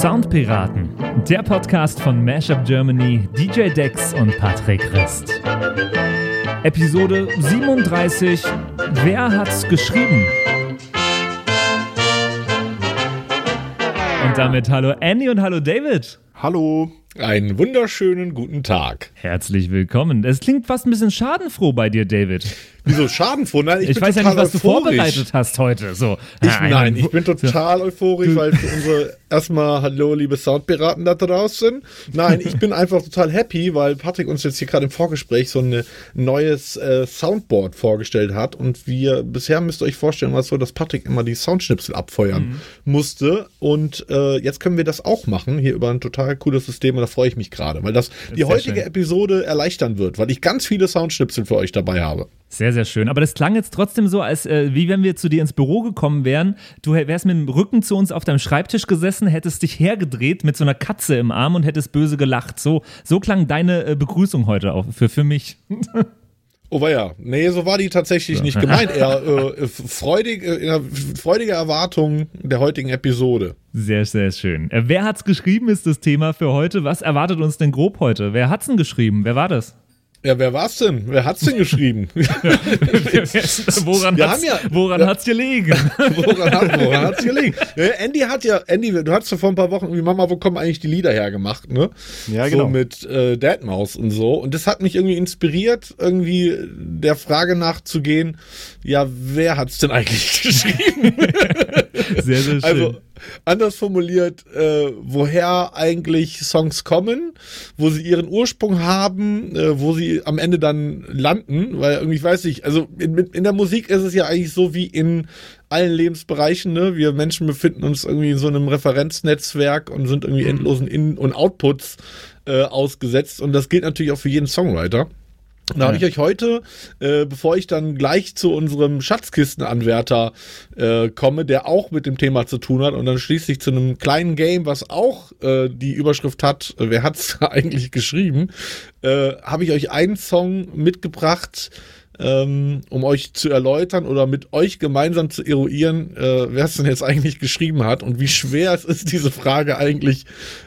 Soundpiraten, der Podcast von Mashup Germany, DJ Dex und Patrick Christ. Episode 37 Wer hat's geschrieben? Und damit hallo Andy und hallo David. Hallo. Einen wunderschönen guten Tag. Herzlich willkommen. Es klingt fast ein bisschen schadenfroh bei dir, David. Wieso schadenfroh? Nein, ich, ich weiß ja nicht, was euphorisch. du vorbereitet hast heute. So. Ich, nein, ich bin total euphorisch, weil für unsere erstmal Hallo, liebe Soundpiraten da draußen. Nein, ich bin einfach total happy, weil Patrick uns jetzt hier gerade im Vorgespräch so ein neues äh, Soundboard vorgestellt hat und wir bisher müsst ihr euch vorstellen, war es so, dass Patrick immer die Soundschnipsel abfeuern mhm. musste und äh, jetzt können wir das auch machen hier über ein total cooles System und da freue ich mich gerade, weil das, das die heutige schön. Episode erleichtern wird, weil ich ganz viele Soundschnipsel für euch dabei habe. Sehr, sehr schön. Aber das klang jetzt trotzdem so, als äh, wie wenn wir zu dir ins Büro gekommen wären. Du wärst mit dem Rücken zu uns auf deinem Schreibtisch gesessen, hättest dich hergedreht mit so einer Katze im Arm und hättest böse gelacht. So, so klang deine äh, Begrüßung heute auch für, für mich. Oh ja, nee, so war die tatsächlich so. nicht gemeint. Eher äh, freudig, äh, freudige Erwartung der heutigen Episode. Sehr, sehr schön. Äh, wer hat's geschrieben, ist das Thema für heute. Was erwartet uns denn grob heute? Wer hat's denn geschrieben? Wer war das? Ja, wer war's denn? Wer hat's denn geschrieben? woran Wir hat's, ja, woran ja, hat's gelegen? woran, hat, woran hat's gelegen? Andy hat ja, Andy, du hast ja vor ein paar Wochen irgendwie Mama, wo kommen eigentlich die Lieder hergemacht, ne? Ja, genau. So mit äh, Deadmaus und so. Und das hat mich irgendwie inspiriert, irgendwie der Frage nachzugehen, ja, wer hat's denn eigentlich geschrieben? sehr, sehr schön. Also, anders formuliert, äh, woher eigentlich Songs kommen, wo sie ihren Ursprung haben, äh, wo sie am Ende dann landen, weil irgendwie, ich weiß nicht, also in, in der Musik ist es ja eigentlich so wie in allen Lebensbereichen, ne? Wir Menschen befinden uns irgendwie in so einem Referenznetzwerk und sind irgendwie mhm. endlosen In- und Outputs äh, ausgesetzt und das gilt natürlich auch für jeden Songwriter. Da habe ich euch heute, äh, bevor ich dann gleich zu unserem Schatzkistenanwärter äh, komme, der auch mit dem Thema zu tun hat und dann schließlich zu einem kleinen Game, was auch äh, die Überschrift hat, äh, wer hat's eigentlich geschrieben, äh, habe ich euch einen Song mitgebracht, ähm, um euch zu erläutern oder mit euch gemeinsam zu eruieren, äh, wer es denn jetzt eigentlich geschrieben hat und wie schwer es ist, diese Frage eigentlich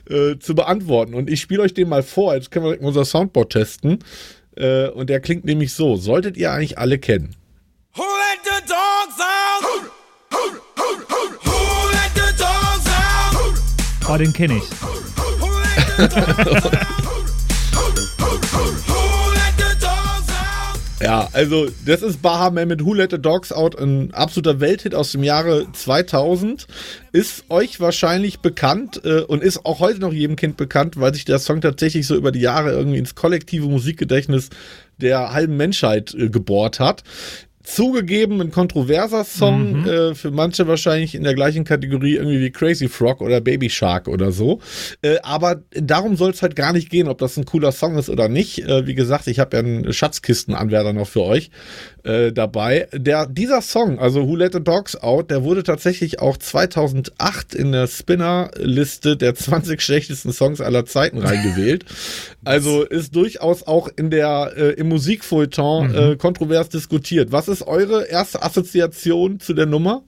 äh, zu beantworten. Und ich spiele euch den mal vor, jetzt können wir unser Soundboard testen. Äh, und der klingt nämlich so. Solltet ihr eigentlich alle kennen. Who let the dogs out? Who, who, who, who let the dogs out? Oh, den kenne ich. Ja, also das ist Bahaman mit Who Let the Dogs Out, ein absoluter Welthit aus dem Jahre 2000. Ist euch wahrscheinlich bekannt äh, und ist auch heute noch jedem Kind bekannt, weil sich der Song tatsächlich so über die Jahre irgendwie ins kollektive Musikgedächtnis der halben Menschheit äh, gebohrt hat. Zugegeben ein kontroverser Song, mhm. äh, für manche wahrscheinlich in der gleichen Kategorie irgendwie wie Crazy Frog oder Baby Shark oder so. Äh, aber darum soll es halt gar nicht gehen, ob das ein cooler Song ist oder nicht. Äh, wie gesagt, ich habe ja einen Schatzkistenanwärter noch für euch äh, dabei. Der, dieser Song, also Who Let the Dogs Out, der wurde tatsächlich auch 2008 in der Spinner-Liste der 20 schlechtesten Songs aller Zeiten reingewählt. also ist durchaus auch in der, äh, im Musikfeuilleton mhm. äh, kontrovers diskutiert. Was ist eure erste Assoziation zu der Nummer?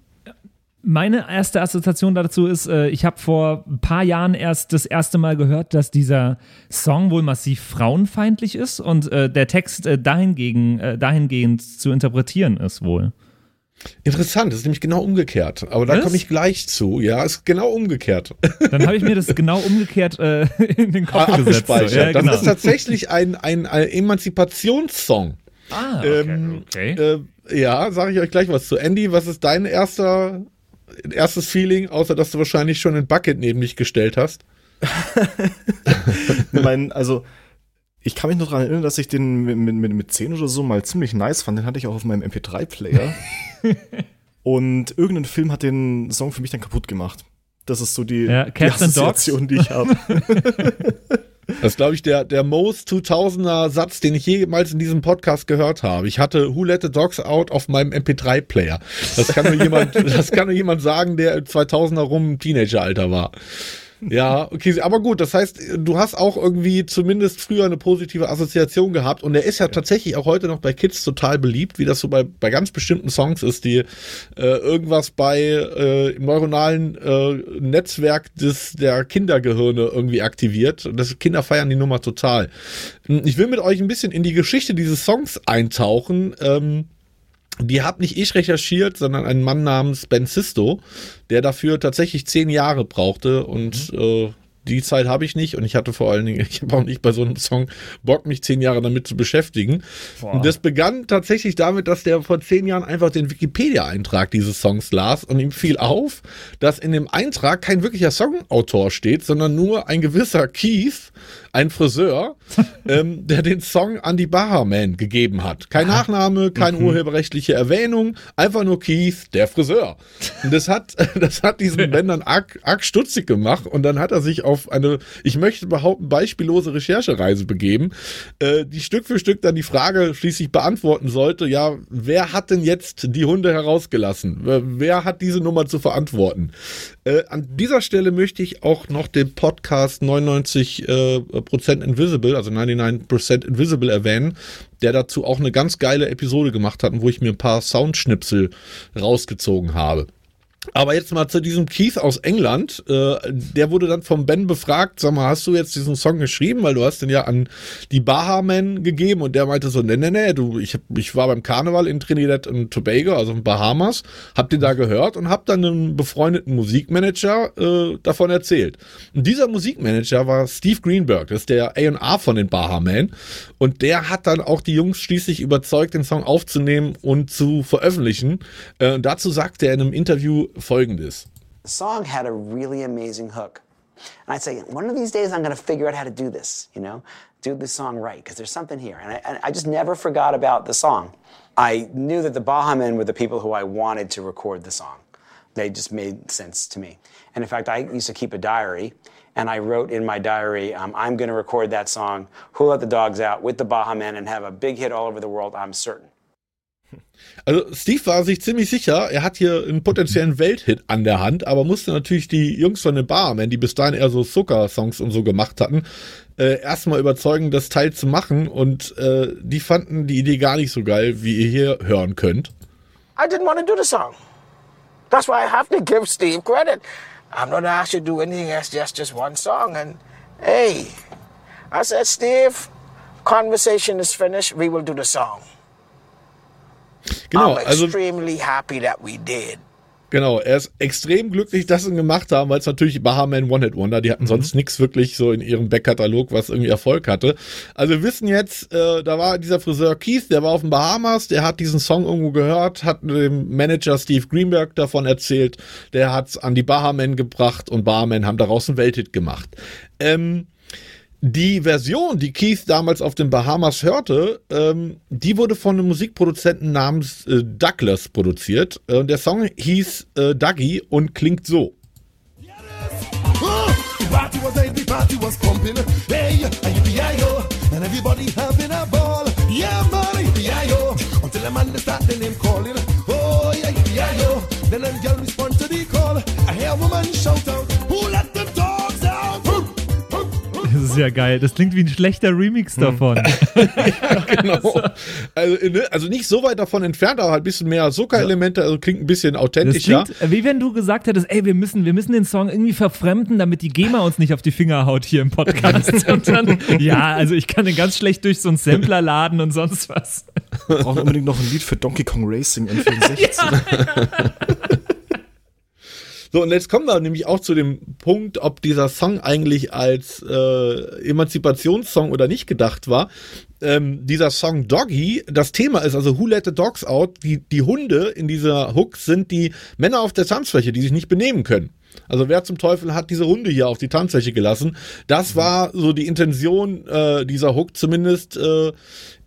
Meine erste Assoziation dazu ist, äh, ich habe vor ein paar Jahren erst das erste Mal gehört, dass dieser Song wohl massiv frauenfeindlich ist und äh, der Text äh, dahingegen, dahingehend zu interpretieren ist wohl. Interessant, das ist nämlich genau umgekehrt. Aber da komme ich gleich zu. Ja, ist genau umgekehrt. Dann habe ich mir das genau umgekehrt äh, in den Kopf ah, gesetzt. So. Ja, das genau. ist tatsächlich ein, ein, ein Emanzipationssong. Ah, okay. Ähm, okay. Äh, ja, sage ich euch gleich was zu. Andy, was ist dein erster, erstes Feeling, außer dass du wahrscheinlich schon ein Bucket neben mich gestellt hast? mein, also, ich kann mich noch daran erinnern, dass ich den mit, mit, mit 10 oder so mal ziemlich nice fand. Den hatte ich auch auf meinem MP3-Player. Und irgendein Film hat den Song für mich dann kaputt gemacht. Das ist so die, ja, die Assoziation, die ich habe. Das ist, glaube ich, der, der most 2000er Satz, den ich jemals in diesem Podcast gehört habe. Ich hatte Who Let the Dogs Out auf meinem MP3-Player. Das kann nur jemand, das kann nur jemand sagen, der 2000er rum Teenageralter war. Ja, okay, aber gut, das heißt, du hast auch irgendwie zumindest früher eine positive Assoziation gehabt und er ist ja, ja. tatsächlich auch heute noch bei Kids total beliebt, wie das so bei, bei ganz bestimmten Songs ist, die äh, irgendwas bei äh, im neuronalen äh, Netzwerk des der Kindergehirne irgendwie aktiviert. Und das Kinder feiern die Nummer total. Ich will mit euch ein bisschen in die Geschichte dieses Songs eintauchen. Ähm, die hat nicht ich recherchiert, sondern ein Mann namens Ben Sisto, der dafür tatsächlich zehn Jahre brauchte und mhm. äh, die Zeit habe ich nicht und ich hatte vor allen Dingen, ich habe auch nicht bei so einem Song Bock, mich zehn Jahre damit zu beschäftigen. Boah. Und das begann tatsächlich damit, dass der vor zehn Jahren einfach den Wikipedia-Eintrag dieses Songs las und ihm fiel auf, dass in dem Eintrag kein wirklicher Songautor steht, sondern nur ein gewisser Keith, ein Friseur, ähm, der den Song an die Bahaman gegeben hat. Kein ah. Nachname, keine mhm. urheberrechtliche Erwähnung, einfach nur Keith, der Friseur. Und das hat, das hat diesen Bändern arg, arg stutzig gemacht und dann hat er sich auf eine, ich möchte behaupten, beispiellose Recherchereise begeben, äh, die Stück für Stück dann die Frage schließlich beantworten sollte, ja, wer hat denn jetzt die Hunde herausgelassen? Wer hat diese Nummer zu verantworten? Äh, an dieser Stelle möchte ich auch noch den Podcast 99 äh, Prozent Invisible, also 99% Invisible erwähnen, der dazu auch eine ganz geile Episode gemacht hat, wo ich mir ein paar Soundschnipsel rausgezogen habe. Aber jetzt mal zu diesem Keith aus England. Äh, der wurde dann vom Ben befragt, sag mal, hast du jetzt diesen Song geschrieben? Weil du hast den ja an die Bahamen gegeben und der meinte so, nee, nee, nee, du, ich, hab, ich war beim Karneval in Trinidad und Tobago, also in Bahamas, hab den da gehört und hab dann einem befreundeten Musikmanager äh, davon erzählt. Und dieser Musikmanager war Steve Greenberg, das ist der A&R von den Bahamen und der hat dann auch die Jungs schließlich überzeugt, den Song aufzunehmen und zu veröffentlichen. Äh, dazu sagte er in einem Interview, folgendes. The song had a really amazing hook. And I'd say, one of these days I'm going to figure out how to do this, you know, do the song right, because there's something here. And I, and I, just never forgot about the song. I knew that the Baha Men were the people who I wanted to record the song. They just made sense to me. And in fact, I used to keep a diary, and I wrote in my diary, um, I'm going to record that song, Who Let the Dogs Out, with the Baha Men, and have a big hit all over the world, I'm certain. Also Steve war sich ziemlich sicher, er hat hier einen potenziellen Welthit an der Hand, aber musste natürlich die Jungs von den Barmen, die bis dahin eher so Zucker-Songs und so gemacht hatten, äh, erstmal überzeugen, das Teil zu machen und äh, die fanden die Idee gar nicht so geil, wie ihr hier hören könnt. I didn't want to do the song. That's why I have to give Steve credit. I'm not asked to do anything else, just just one song. And hey, I said, Steve, conversation is finished. We will do the song. Genau, I'm also extremely happy that we did. Genau, er ist extrem glücklich, dass sie ihn gemacht haben, weil es natürlich Bahaman One-Hit-Wonder, die hatten mhm. sonst nichts wirklich so in ihrem Backkatalog, was irgendwie Erfolg hatte. Also wir wissen jetzt, äh, da war dieser Friseur Keith, der war auf den Bahamas, der hat diesen Song irgendwo gehört, hat dem Manager Steve Greenberg davon erzählt, der hat's an die Bahamen gebracht und Bahamen haben daraus einen Welthit gemacht. Ähm, die Version, die Keith damals auf den Bahamas hörte, ähm, die wurde von einem Musikproduzenten namens äh, Douglas produziert. Äh, der Song hieß äh, Dougie und klingt so. Then ist ja geil. Das klingt wie ein schlechter Remix hm. davon. ja, genau. Also, ne, also, nicht so weit davon entfernt, aber halt ein bisschen mehr Zuckerelemente, also klingt ein bisschen authentischer. Das klingt, wie wenn du gesagt hättest, ey, wir müssen, wir müssen den Song irgendwie verfremden, damit die GEMA uns nicht auf die Finger haut hier im Podcast. und dann, ja, also ich kann den ganz schlecht durch so einen Sampler laden und sonst was. Wir brauchen unbedingt noch ein Lied für Donkey Kong Racing N64. ja. So, und jetzt kommen wir nämlich auch zu dem Punkt, ob dieser Song eigentlich als äh, Emanzipationssong oder nicht gedacht war. Ähm, dieser Song Doggy, das Thema ist also Who Let the Dogs Out? Die, die Hunde in dieser Hook sind die Männer auf der Tanzfläche, die sich nicht benehmen können. Also wer zum Teufel hat diese Hunde hier auf die Tanzfläche gelassen? Das war so die Intention äh, dieser Hook, zumindest äh,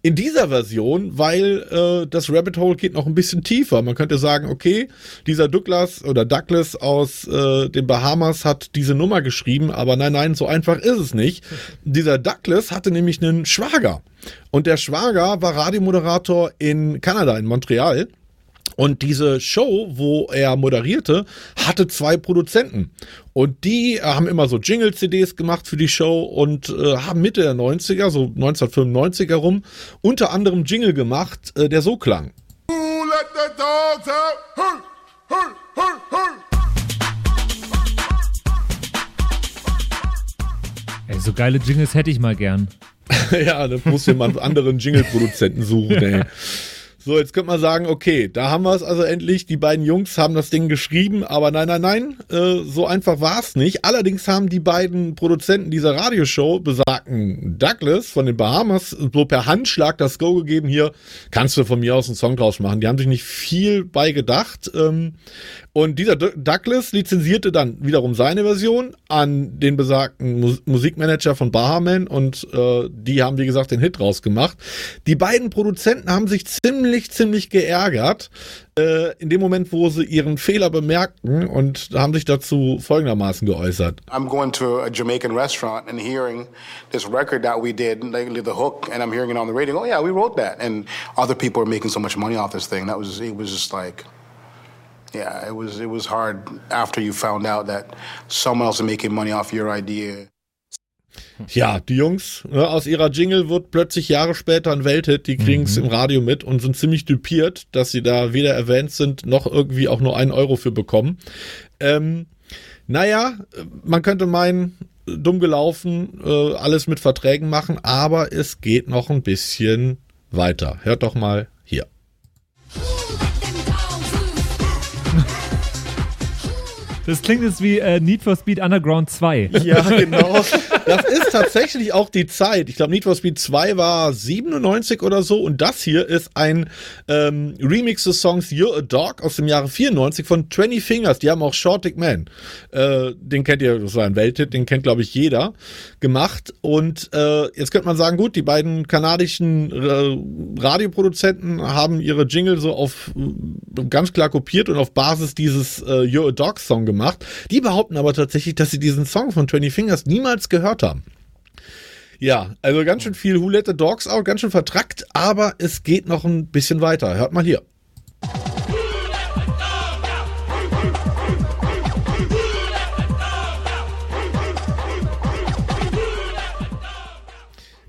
in dieser Version, weil äh, das Rabbit Hole geht noch ein bisschen tiefer. Man könnte sagen, okay, dieser Douglas oder Douglas aus äh, den Bahamas hat diese Nummer geschrieben, aber nein, nein, so einfach ist es nicht. Dieser Douglas hatte nämlich einen Schwager und der Schwager war Radiomoderator in Kanada, in Montreal. Und diese Show, wo er moderierte, hatte zwei Produzenten. Und die haben immer so Jingle-CDs gemacht für die Show und äh, haben Mitte der 90er, so 1995 herum, unter anderem Jingle gemacht, äh, der so klang. Who let the dogs out? Hey, hey, hey, hey. Ey, so geile Jingles hätte ich mal gern. ja, da muss jemand einen anderen Jingle-Produzenten suchen, ey. So, jetzt könnte man sagen, okay, da haben wir es also endlich. Die beiden Jungs haben das Ding geschrieben, aber nein, nein, nein, äh, so einfach war es nicht. Allerdings haben die beiden Produzenten dieser Radioshow, besagten Douglas von den Bahamas, so per Handschlag das Go gegeben, hier kannst du von mir aus einen Song draus machen. Die haben sich nicht viel bei gedacht. Ähm, und dieser Douglas lizenzierte dann wiederum seine Version an den besagten Mus Musikmanager von Bahaman und äh, die haben, wie gesagt, den Hit rausgemacht. Die beiden Produzenten haben sich ziemlich, ziemlich geärgert äh, in dem Moment, wo sie ihren Fehler bemerkten und haben sich dazu folgendermaßen geäußert. I'm going to a Jamaican restaurant and hearing this record that we did, like the hook, and I'm hearing it on the radio. Oh yeah, we wrote that, and other people are making so much money off this thing. That was it was just like yeah, it was it was hard after you found out that someone else is making money off your idea. Ja, die Jungs ne, aus ihrer Jingle wird plötzlich Jahre später ein Welthit. Die kriegen es mhm. im Radio mit und sind ziemlich düpiert, dass sie da weder erwähnt sind, noch irgendwie auch nur einen Euro für bekommen. Ähm, naja, man könnte meinen, dumm gelaufen, äh, alles mit Verträgen machen, aber es geht noch ein bisschen weiter. Hört doch mal hier. Das klingt jetzt wie äh, Need for Speed Underground 2. Ja, genau. Das ist tatsächlich auch die Zeit. Ich glaube, Need for Speed 2 war 97 oder so und das hier ist ein ähm, Remix des Songs You're a Dog aus dem Jahre 94 von 20 Fingers. Die haben auch Short Dick Man. Äh, den kennt ihr, das war ein Welthit, den kennt, glaube ich, jeder gemacht. Und äh, jetzt könnte man sagen, gut, die beiden kanadischen äh, Radioproduzenten haben ihre Jingle so auf ganz klar kopiert und auf Basis dieses äh, You're a Dog Song gemacht gemacht. Die behaupten aber tatsächlich, dass sie diesen Song von 20 Fingers niemals gehört haben. Ja, also ganz schön viel Who Let the Dogs Out, ganz schön vertrackt, aber es geht noch ein bisschen weiter. Hört mal hier.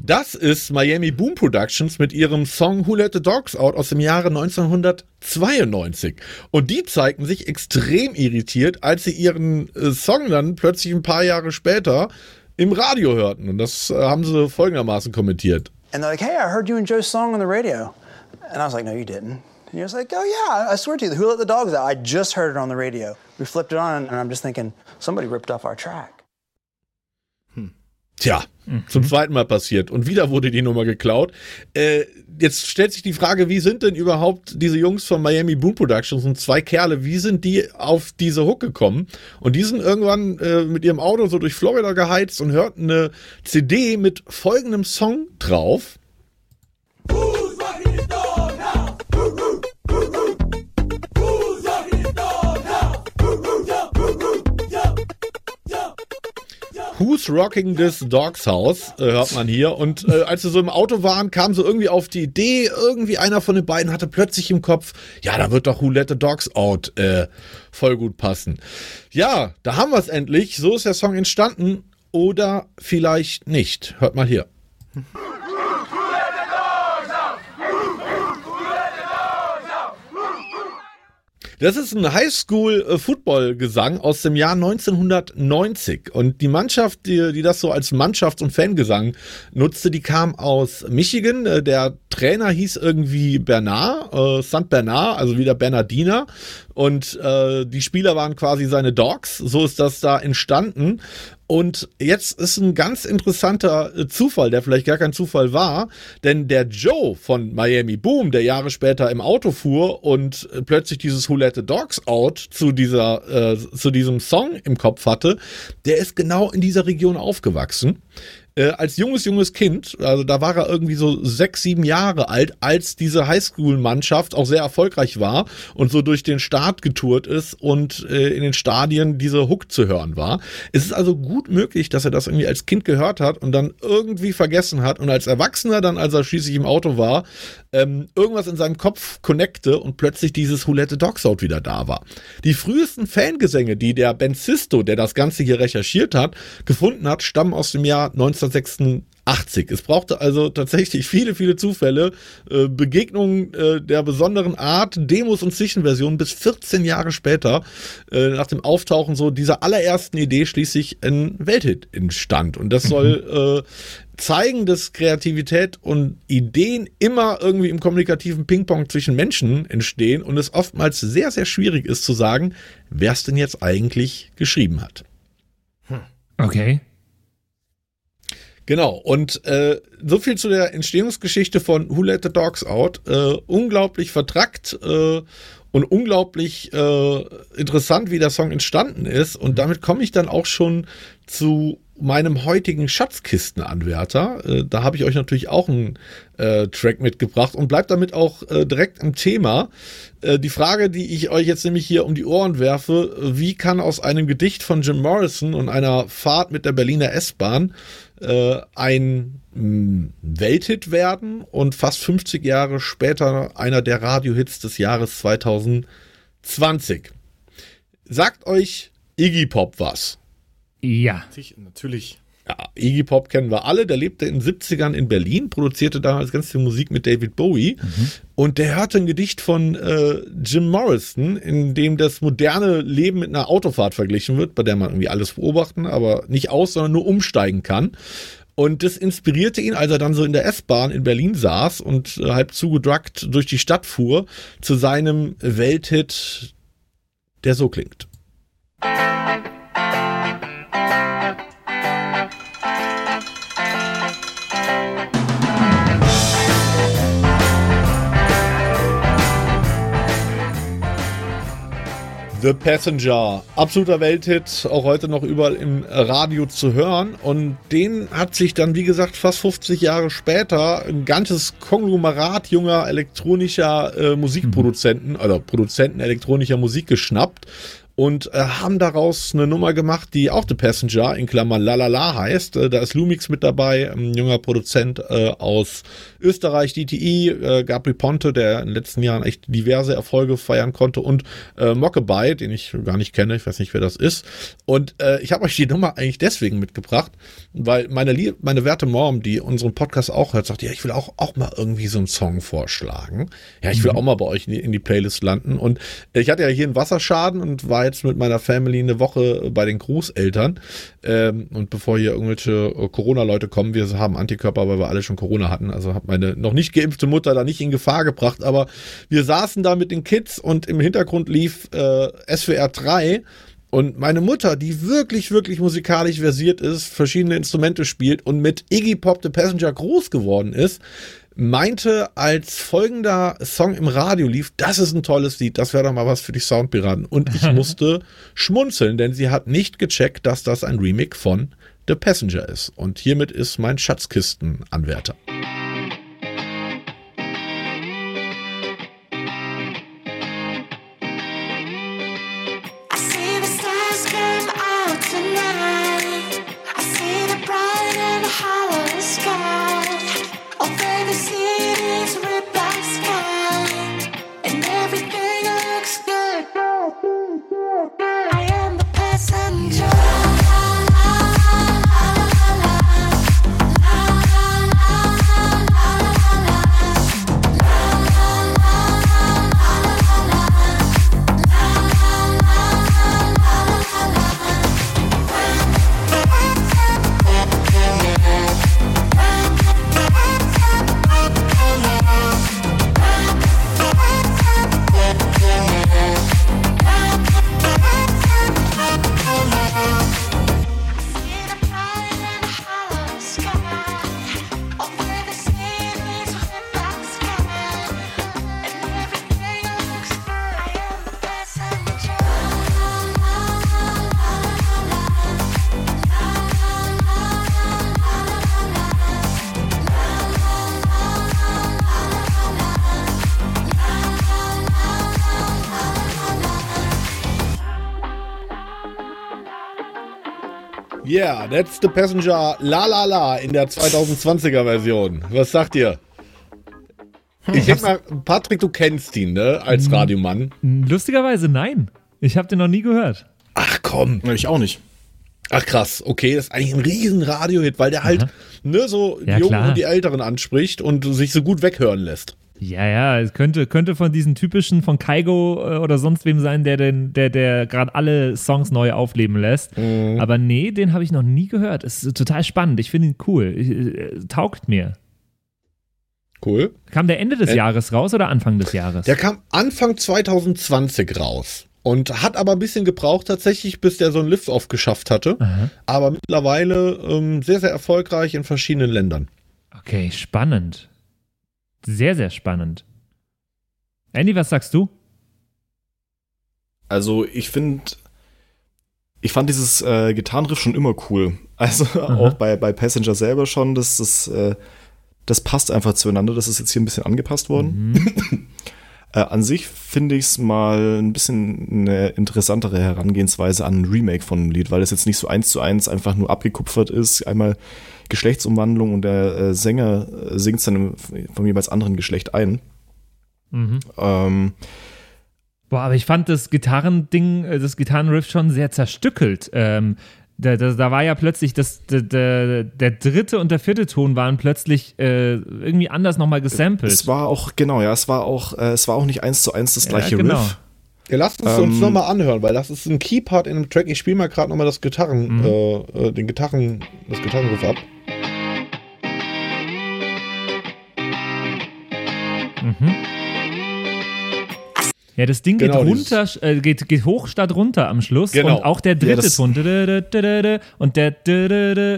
Das ist Miami Boom Productions mit ihrem Song Who Let the Dogs Out aus dem Jahre 1992. Und die zeigten sich extrem irritiert, als sie ihren äh, Song dann plötzlich ein paar Jahre später im Radio hörten. Und das äh, haben sie folgendermaßen kommentiert. And they're like, hey, I heard you and Joe's song on the radio. And I was like, no, you didn't. And he was like, oh yeah, I swear to you, Who Let the Dogs Out, I just heard it on the radio. We flipped it on and I'm just thinking, somebody ripped off our track. Tja, mhm. zum zweiten Mal passiert. Und wieder wurde die Nummer geklaut. Äh, jetzt stellt sich die Frage, wie sind denn überhaupt diese Jungs von Miami Boom Productions und zwei Kerle, wie sind die auf diese Hook gekommen? Und die sind irgendwann äh, mit ihrem Auto so durch Florida geheizt und hörten eine CD mit folgendem Song drauf. Who's Rocking This Dog's House, äh, hört man hier. Und äh, als sie so im Auto waren, kam so irgendwie auf die Idee, irgendwie einer von den beiden hatte plötzlich im Kopf, ja, da wird doch Who Let the Dogs Out äh, voll gut passen. Ja, da haben wir es endlich. So ist der Song entstanden. Oder vielleicht nicht. Hört mal hier. Das ist ein Highschool-Football-Gesang aus dem Jahr 1990. Und die Mannschaft, die, die das so als Mannschafts- und Fangesang nutzte, die kam aus Michigan. Der Trainer hieß irgendwie Bernard, äh, St. Bernard, also wieder Bernardiner. Und äh, die Spieler waren quasi seine Dogs. So ist das da entstanden. Und jetzt ist ein ganz interessanter äh, Zufall, der vielleicht gar kein Zufall war, denn der Joe von Miami Boom, der Jahre später im Auto fuhr und äh, plötzlich dieses Who Let the Dogs Out zu dieser, äh, zu diesem Song im Kopf hatte, der ist genau in dieser Region aufgewachsen. Äh, als junges, junges Kind, also da war er irgendwie so sechs, sieben Jahre alt, als diese Highschool-Mannschaft auch sehr erfolgreich war und so durch den Staat getourt ist und äh, in den Stadien diese Hook zu hören war. Es ist also gut möglich, dass er das irgendwie als Kind gehört hat und dann irgendwie vergessen hat und als Erwachsener dann, als er schließlich im Auto war, ähm, irgendwas in seinem Kopf connecte und plötzlich dieses Who Let the Dogs Out wieder da war. Die frühesten Fangesänge, die der Ben Sisto, der das Ganze hier recherchiert hat, gefunden hat, stammen aus dem Jahr 1986. Es brauchte also tatsächlich viele, viele Zufälle, äh, Begegnungen äh, der besonderen Art, Demos und Zwischenversionen bis 14 Jahre später, äh, nach dem Auftauchen so dieser allerersten Idee schließlich ein Welthit entstand. Und das soll äh, zeigen, dass Kreativität und Ideen immer irgendwie im kommunikativen Ping-Pong zwischen Menschen entstehen und es oftmals sehr, sehr schwierig ist zu sagen, wer es denn jetzt eigentlich geschrieben hat. Okay. Genau, und äh, so viel zu der Entstehungsgeschichte von Who Let the Dogs Out. Äh, unglaublich vertrackt äh, und unglaublich äh, interessant, wie der Song entstanden ist. Und damit komme ich dann auch schon zu meinem heutigen Schatzkistenanwärter. Äh, da habe ich euch natürlich auch einen äh, Track mitgebracht und bleibt damit auch äh, direkt im Thema. Äh, die Frage, die ich euch jetzt nämlich hier um die Ohren werfe, wie kann aus einem Gedicht von Jim Morrison und einer Fahrt mit der Berliner S-Bahn äh, ein mh, Welthit werden und fast 50 Jahre später einer der Radiohits des Jahres 2020? Sagt euch Iggy Pop was? Ja. Natürlich. Ja, Iggy Pop kennen wir alle. Der lebte in den 70ern in Berlin, produzierte damals ganz viel Musik mit David Bowie. Und der hörte ein Gedicht von äh, Jim Morrison, in dem das moderne Leben mit einer Autofahrt verglichen wird, bei der man irgendwie alles beobachten, aber nicht aus, sondern nur umsteigen kann. Und das inspirierte ihn, als er dann so in der S-Bahn in Berlin saß und äh, halb zugedruckt durch die Stadt fuhr, zu seinem Welthit, der so klingt. The Passenger, absoluter Welthit, auch heute noch überall im Radio zu hören. Und den hat sich dann, wie gesagt, fast 50 Jahre später ein ganzes Konglomerat junger elektronischer äh, Musikproduzenten oder Produzenten elektronischer Musik geschnappt und äh, haben daraus eine Nummer gemacht, die auch The Passenger in Klammern Lalala heißt. Äh, da ist Lumix mit dabei, ein junger Produzent äh, aus Österreich, DTI, äh, Gabri Ponte, der in den letzten Jahren echt diverse Erfolge feiern konnte und äh, Mockeby, den ich gar nicht kenne, ich weiß nicht, wer das ist. Und äh, ich habe euch die Nummer eigentlich deswegen mitgebracht, weil meine, Lie meine werte Mom, die unseren Podcast auch hört, sagt, ja, ich will auch, auch mal irgendwie so einen Song vorschlagen. Ja, ich will auch mal bei euch in die, in die Playlist landen. Und ich hatte ja hier einen Wasserschaden und war jetzt mit meiner Family eine Woche bei den Großeltern. Ähm, und bevor hier irgendwelche äh, Corona-Leute kommen, wir haben Antikörper, weil wir alle schon Corona hatten. Also habe meine noch nicht geimpfte Mutter da nicht in Gefahr gebracht. Aber wir saßen da mit den Kids und im Hintergrund lief äh, SWR 3. Und meine Mutter, die wirklich, wirklich musikalisch versiert ist, verschiedene Instrumente spielt und mit Iggy Pop The Passenger groß geworden ist, meinte, als folgender Song im Radio lief, das ist ein tolles Lied, das wäre doch mal was für die Soundpiraten. Und ich musste schmunzeln, denn sie hat nicht gecheckt, dass das ein Remake von The Passenger ist. Und hiermit ist mein Schatzkistenanwärter. I Yeah, that's the Passenger La La La in der 2020er Version. Was sagt ihr? Ich denke mal, Patrick, du kennst ihn, ne? Als Radiomann. Lustigerweise nein. Ich habe den noch nie gehört. Ach komm. Ja, Ich auch nicht. Ach krass, okay, das ist eigentlich ein riesen Radiohit, weil der halt ne, so die Ja, Jungen klar. und die Älteren anspricht und sich so gut weghören lässt. Ja, ja, es könnte, könnte von diesen typischen von Kaigo äh, oder sonst wem sein, der den, der, der gerade alle Songs neu aufleben lässt. Mhm. Aber nee, den habe ich noch nie gehört. Es ist total spannend. Ich finde ihn cool. Ich, äh, taugt mir. Cool. Kam der Ende des Äh, Jahres raus oder Anfang des Jahres? Der kam Anfang 2020 raus und hat aber ein bisschen gebraucht tatsächlich, bis der so ein Lift-Off geschafft hatte. Aha. Aber mittlerweile ähm, sehr, sehr erfolgreich in verschiedenen Ländern. Okay, spannend. Sehr, sehr spannend. Andy, was sagst du? Also ich finde, ich fand dieses äh, Gitarrenriff schon immer cool. Also auch bei, bei Passenger selber schon, das, das, äh, das passt einfach zueinander. Das ist jetzt hier ein bisschen angepasst worden. äh, an sich finde ich es mal ein bisschen eine interessantere Herangehensweise an ein Remake von einem Lied, weil es jetzt nicht so eins zu eins einfach nur abgekupfert ist. Einmal Geschlechtsumwandlung und der äh, Sänger äh, singt dann im- vom jeweils anderen Geschlecht ein. Mhm. Ähm, Boah, aber ich fand das Gitarrending, äh, das Gitarrenriff schon sehr zerstückelt. Ähm, da, da, da war ja plötzlich das, der, der, dritte und der vierte Ton waren plötzlich äh, irgendwie anders nochmal gesampelt. Es war auch, genau, ja, es war auch, äh, es war auch nicht eins zu eins das gleiche genau. Riff. Ja, lasst uns Ähm, uns nochmal anhören, weil das ist ein Keypart in dem Track. Ich spiele mal gerade nochmal das Gitarren, Mhm. äh, äh, den Gitarren, das Gitarrenriff ab. Ja, das Ding Genau, geht runter, äh, geht, geht hoch statt runter am Schluss. Genau. Und auch der Ja, dritte das- Ton. Und der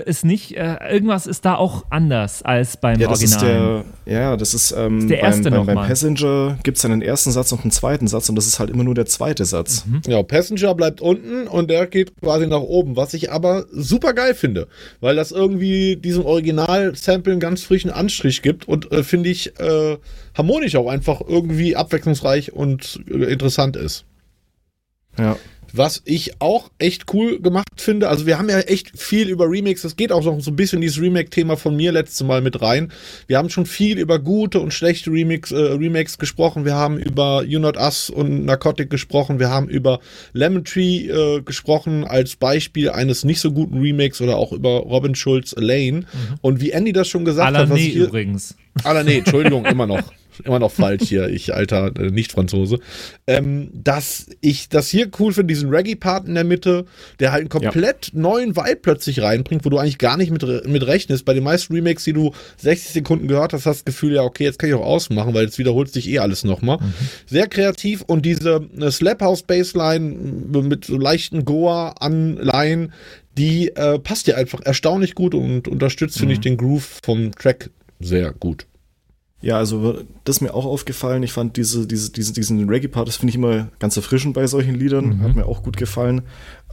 ist nicht, äh, irgendwas ist da auch anders als beim Ja, das Original. ist der, ja, das ist, ähm, der erste beim, noch beim, beim. Passenger gibt es einen ersten Satz und einen zweiten Satz und das ist halt immer nur der zweite Satz. Ja, Passenger bleibt unten und der geht quasi nach oben, was ich aber super geil finde, weil das irgendwie diesem Original-Sample einen ganz frischen Anstrich gibt und äh, finde ich äh, harmonisch auch einfach irgendwie abwechslungsreich und interessant ist. Ja. Was ich auch echt cool gemacht finde, also wir haben ja echt viel über Remakes, es geht auch noch so ein bisschen dieses Remake-Thema von mir letztes Mal mit rein. Wir haben schon viel über gute und schlechte Remix, äh, Remakes gesprochen, wir haben über You Not Us und Narcotic gesprochen, wir haben über Lemon Tree äh, gesprochen als Beispiel eines nicht so guten Remakes oder auch über Robin Schulz Elaine. Und wie Andy das schon gesagt hat, was Alané ich hier, übrigens. Ah, nee, Entschuldigung, immer noch. Immer noch falsch hier, ich alter äh, Nicht-Franzose. Ähm, dass ich das hier cool finde, diesen Reggae-Part in der Mitte, der halt einen komplett neuen Vibe plötzlich reinbringt, wo du eigentlich gar nicht mit, mit rechnest. Bei den meisten Remakes, die du 60 Sekunden gehört hast, hast du das Gefühl, ja, okay, jetzt kann ich auch ausmachen, weil jetzt wiederholt sich eh alles nochmal. Sehr kreativ und diese äh, Slap House Bassline mit so leichten Goa-Anleihen, die äh, passt dir einfach erstaunlich gut und unterstützt, finde ich, den Groove vom Track sehr gut. Ja, also das ist mir auch aufgefallen. Ich fand diese, diese, diese, diesen Reggae-Part, das finde ich immer ganz erfrischend bei solchen Liedern. Hat mir auch gut gefallen.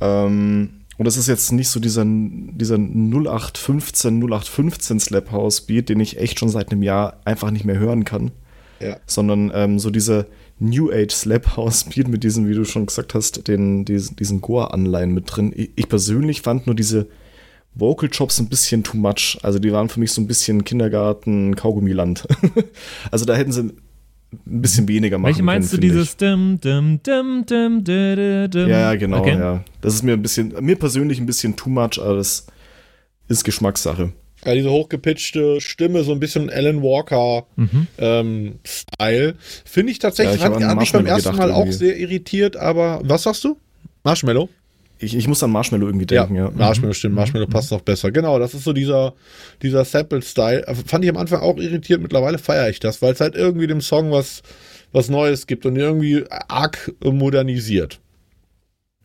Ähm, und das ist jetzt nicht so dieser, dieser 0815, 0815 Slap House Beat, den ich echt schon seit einem Jahr einfach nicht mehr hören kann. Ja. Sondern ähm, so dieser New Age Slap House Beat mit diesen, wie du schon gesagt hast, den, diesen, diesen Goa-Anleihen mit drin. Ich, ich persönlich fand nur diese Vocal Chops ein bisschen too much. Also die waren für mich so ein bisschen Kindergarten, Kaugummiland. also da hätten sie ein bisschen weniger machen Welche meinst du, können, finde dieses dim, dim, dim, dim, dim, dim, dim? Ja, genau, Okay. ja. Das ist mir ein bisschen, mir persönlich ein bisschen too much, aber das ist Geschmackssache. Ja, diese hochgepitchte Stimme, so ein bisschen Alan Walker ähm, Style. Finde ich tatsächlich, Ja, ich hat, mich beim ersten Mal auch irgendwie. sehr irritiert, aber was sagst du? Marshmallow? Ich, ich muss an Marshmallow irgendwie denken, ja. Marshmallow stimmt, Mhm. Marshmallow passt noch besser. Genau, das ist so dieser, dieser Sample-Style. Äh, Fand ich am Anfang auch irritiert, mittlerweile feiere ich das, weil es halt irgendwie dem Song was, was Neues gibt und irgendwie arg modernisiert.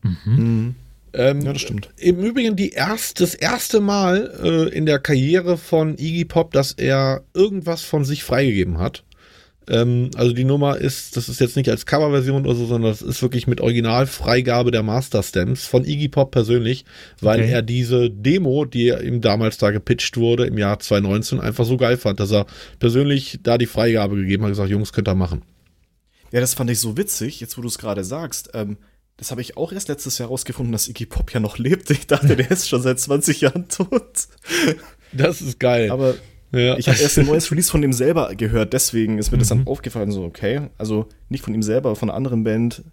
Mhm. Ähm, Ja, das stimmt. Im Übrigen die erst, das erste Mal äh, in der Karriere von Iggy Pop, dass er irgendwas von sich freigegeben hat. Ähm, also die Nummer ist, das ist jetzt nicht als Coverversion oder so, sondern das ist wirklich mit Originalfreigabe der Master Stamps von Iggy Pop persönlich, weil Okay. er diese Demo, die ihm damals da gepitcht wurde im Jahr 2019, einfach so geil fand, dass er persönlich da die Freigabe gegeben hat und gesagt, Jungs, könnt ihr machen. Ja, das fand ich so witzig, jetzt wo du es gerade sagst. Ähm, Das habe ich auch erst letztes Jahr rausgefunden, dass Iggy Pop ja noch lebt. Ich dachte, der ist schon seit 20 Jahren tot. Das ist geil. Aber ja. ich habe erst ein neues Release von ihm selber gehört, deswegen ist mir das dann aufgefallen, so, okay, also nicht von ihm selber, von einer anderen Band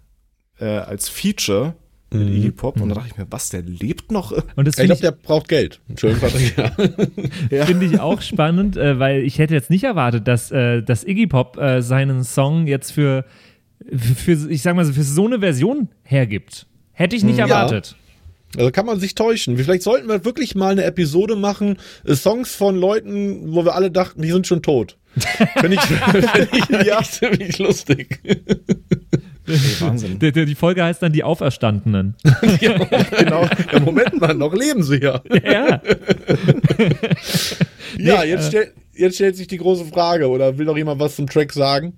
äh, als Feature mit Iggy Pop. Und da dachte ich mir, was, der lebt noch? Und das ich glaube, der braucht Geld. Entschuldigung, Patrick. Ja. Ja. Finde ich auch spannend, äh, weil ich hätte jetzt nicht erwartet, dass, äh, dass Iggy Pop äh, seinen Song jetzt für, für, ich sag mal so, für so eine Version hergibt. Hätte ich nicht Ja. erwartet. Also kann man sich täuschen. Vielleicht sollten wir wirklich mal eine Episode machen, äh, Songs von Leuten, wo wir alle dachten, die sind schon tot. Finde ich, find ich ja. ziemlich lustig. Ey, Wahnsinn. Die, Folge heißt dann die Auferstandenen. genau. Ja, Moment mal, noch leben sie ja. ja. Ja, Nee, jetzt, äh, stell, jetzt stellt sich die große Frage, oder will noch jemand was zum Track sagen?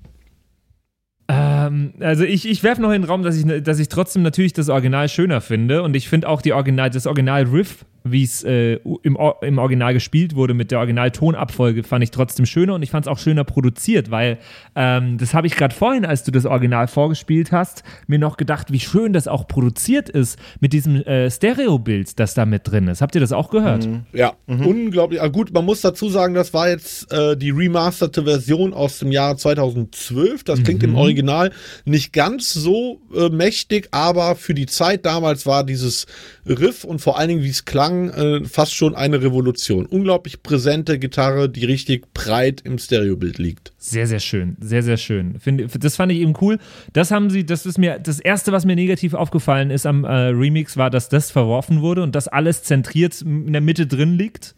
Ähm, also ich, ich werfe noch in den Raum, dass ich, dass ich trotzdem natürlich das Original schöner finde und ich finde auch die Original, das Original-Riff, wie es äh, im, im Original gespielt wurde mit der Original-Tonabfolge, fand ich trotzdem schöner und ich fand es auch schöner produziert, weil ähm, das habe ich gerade vorhin, als du das Original vorgespielt hast, mir noch gedacht, wie schön das auch produziert ist mit diesem äh, Stereo-Bild, das da mit drin ist. Habt ihr das auch gehört? Ja, unglaublich. Ah, gut, man muss dazu sagen, das war jetzt äh, die remasterte Version aus dem Jahr 2012. Das klingt im Original nicht ganz so äh, mächtig, aber für die Zeit damals war dieses Riff und vor allen Dingen, wie es klang, äh, fast schon eine Revolution. Unglaublich präsente Gitarre, die richtig breit im Stereobild liegt. Sehr, sehr schön. Sehr, sehr schön. Finde, das fand ich eben cool. Das haben sie, das ist mir, das erste, was mir negativ aufgefallen ist am äh, Remix, war, dass das verworfen wurde und dass alles zentriert in der Mitte drin liegt.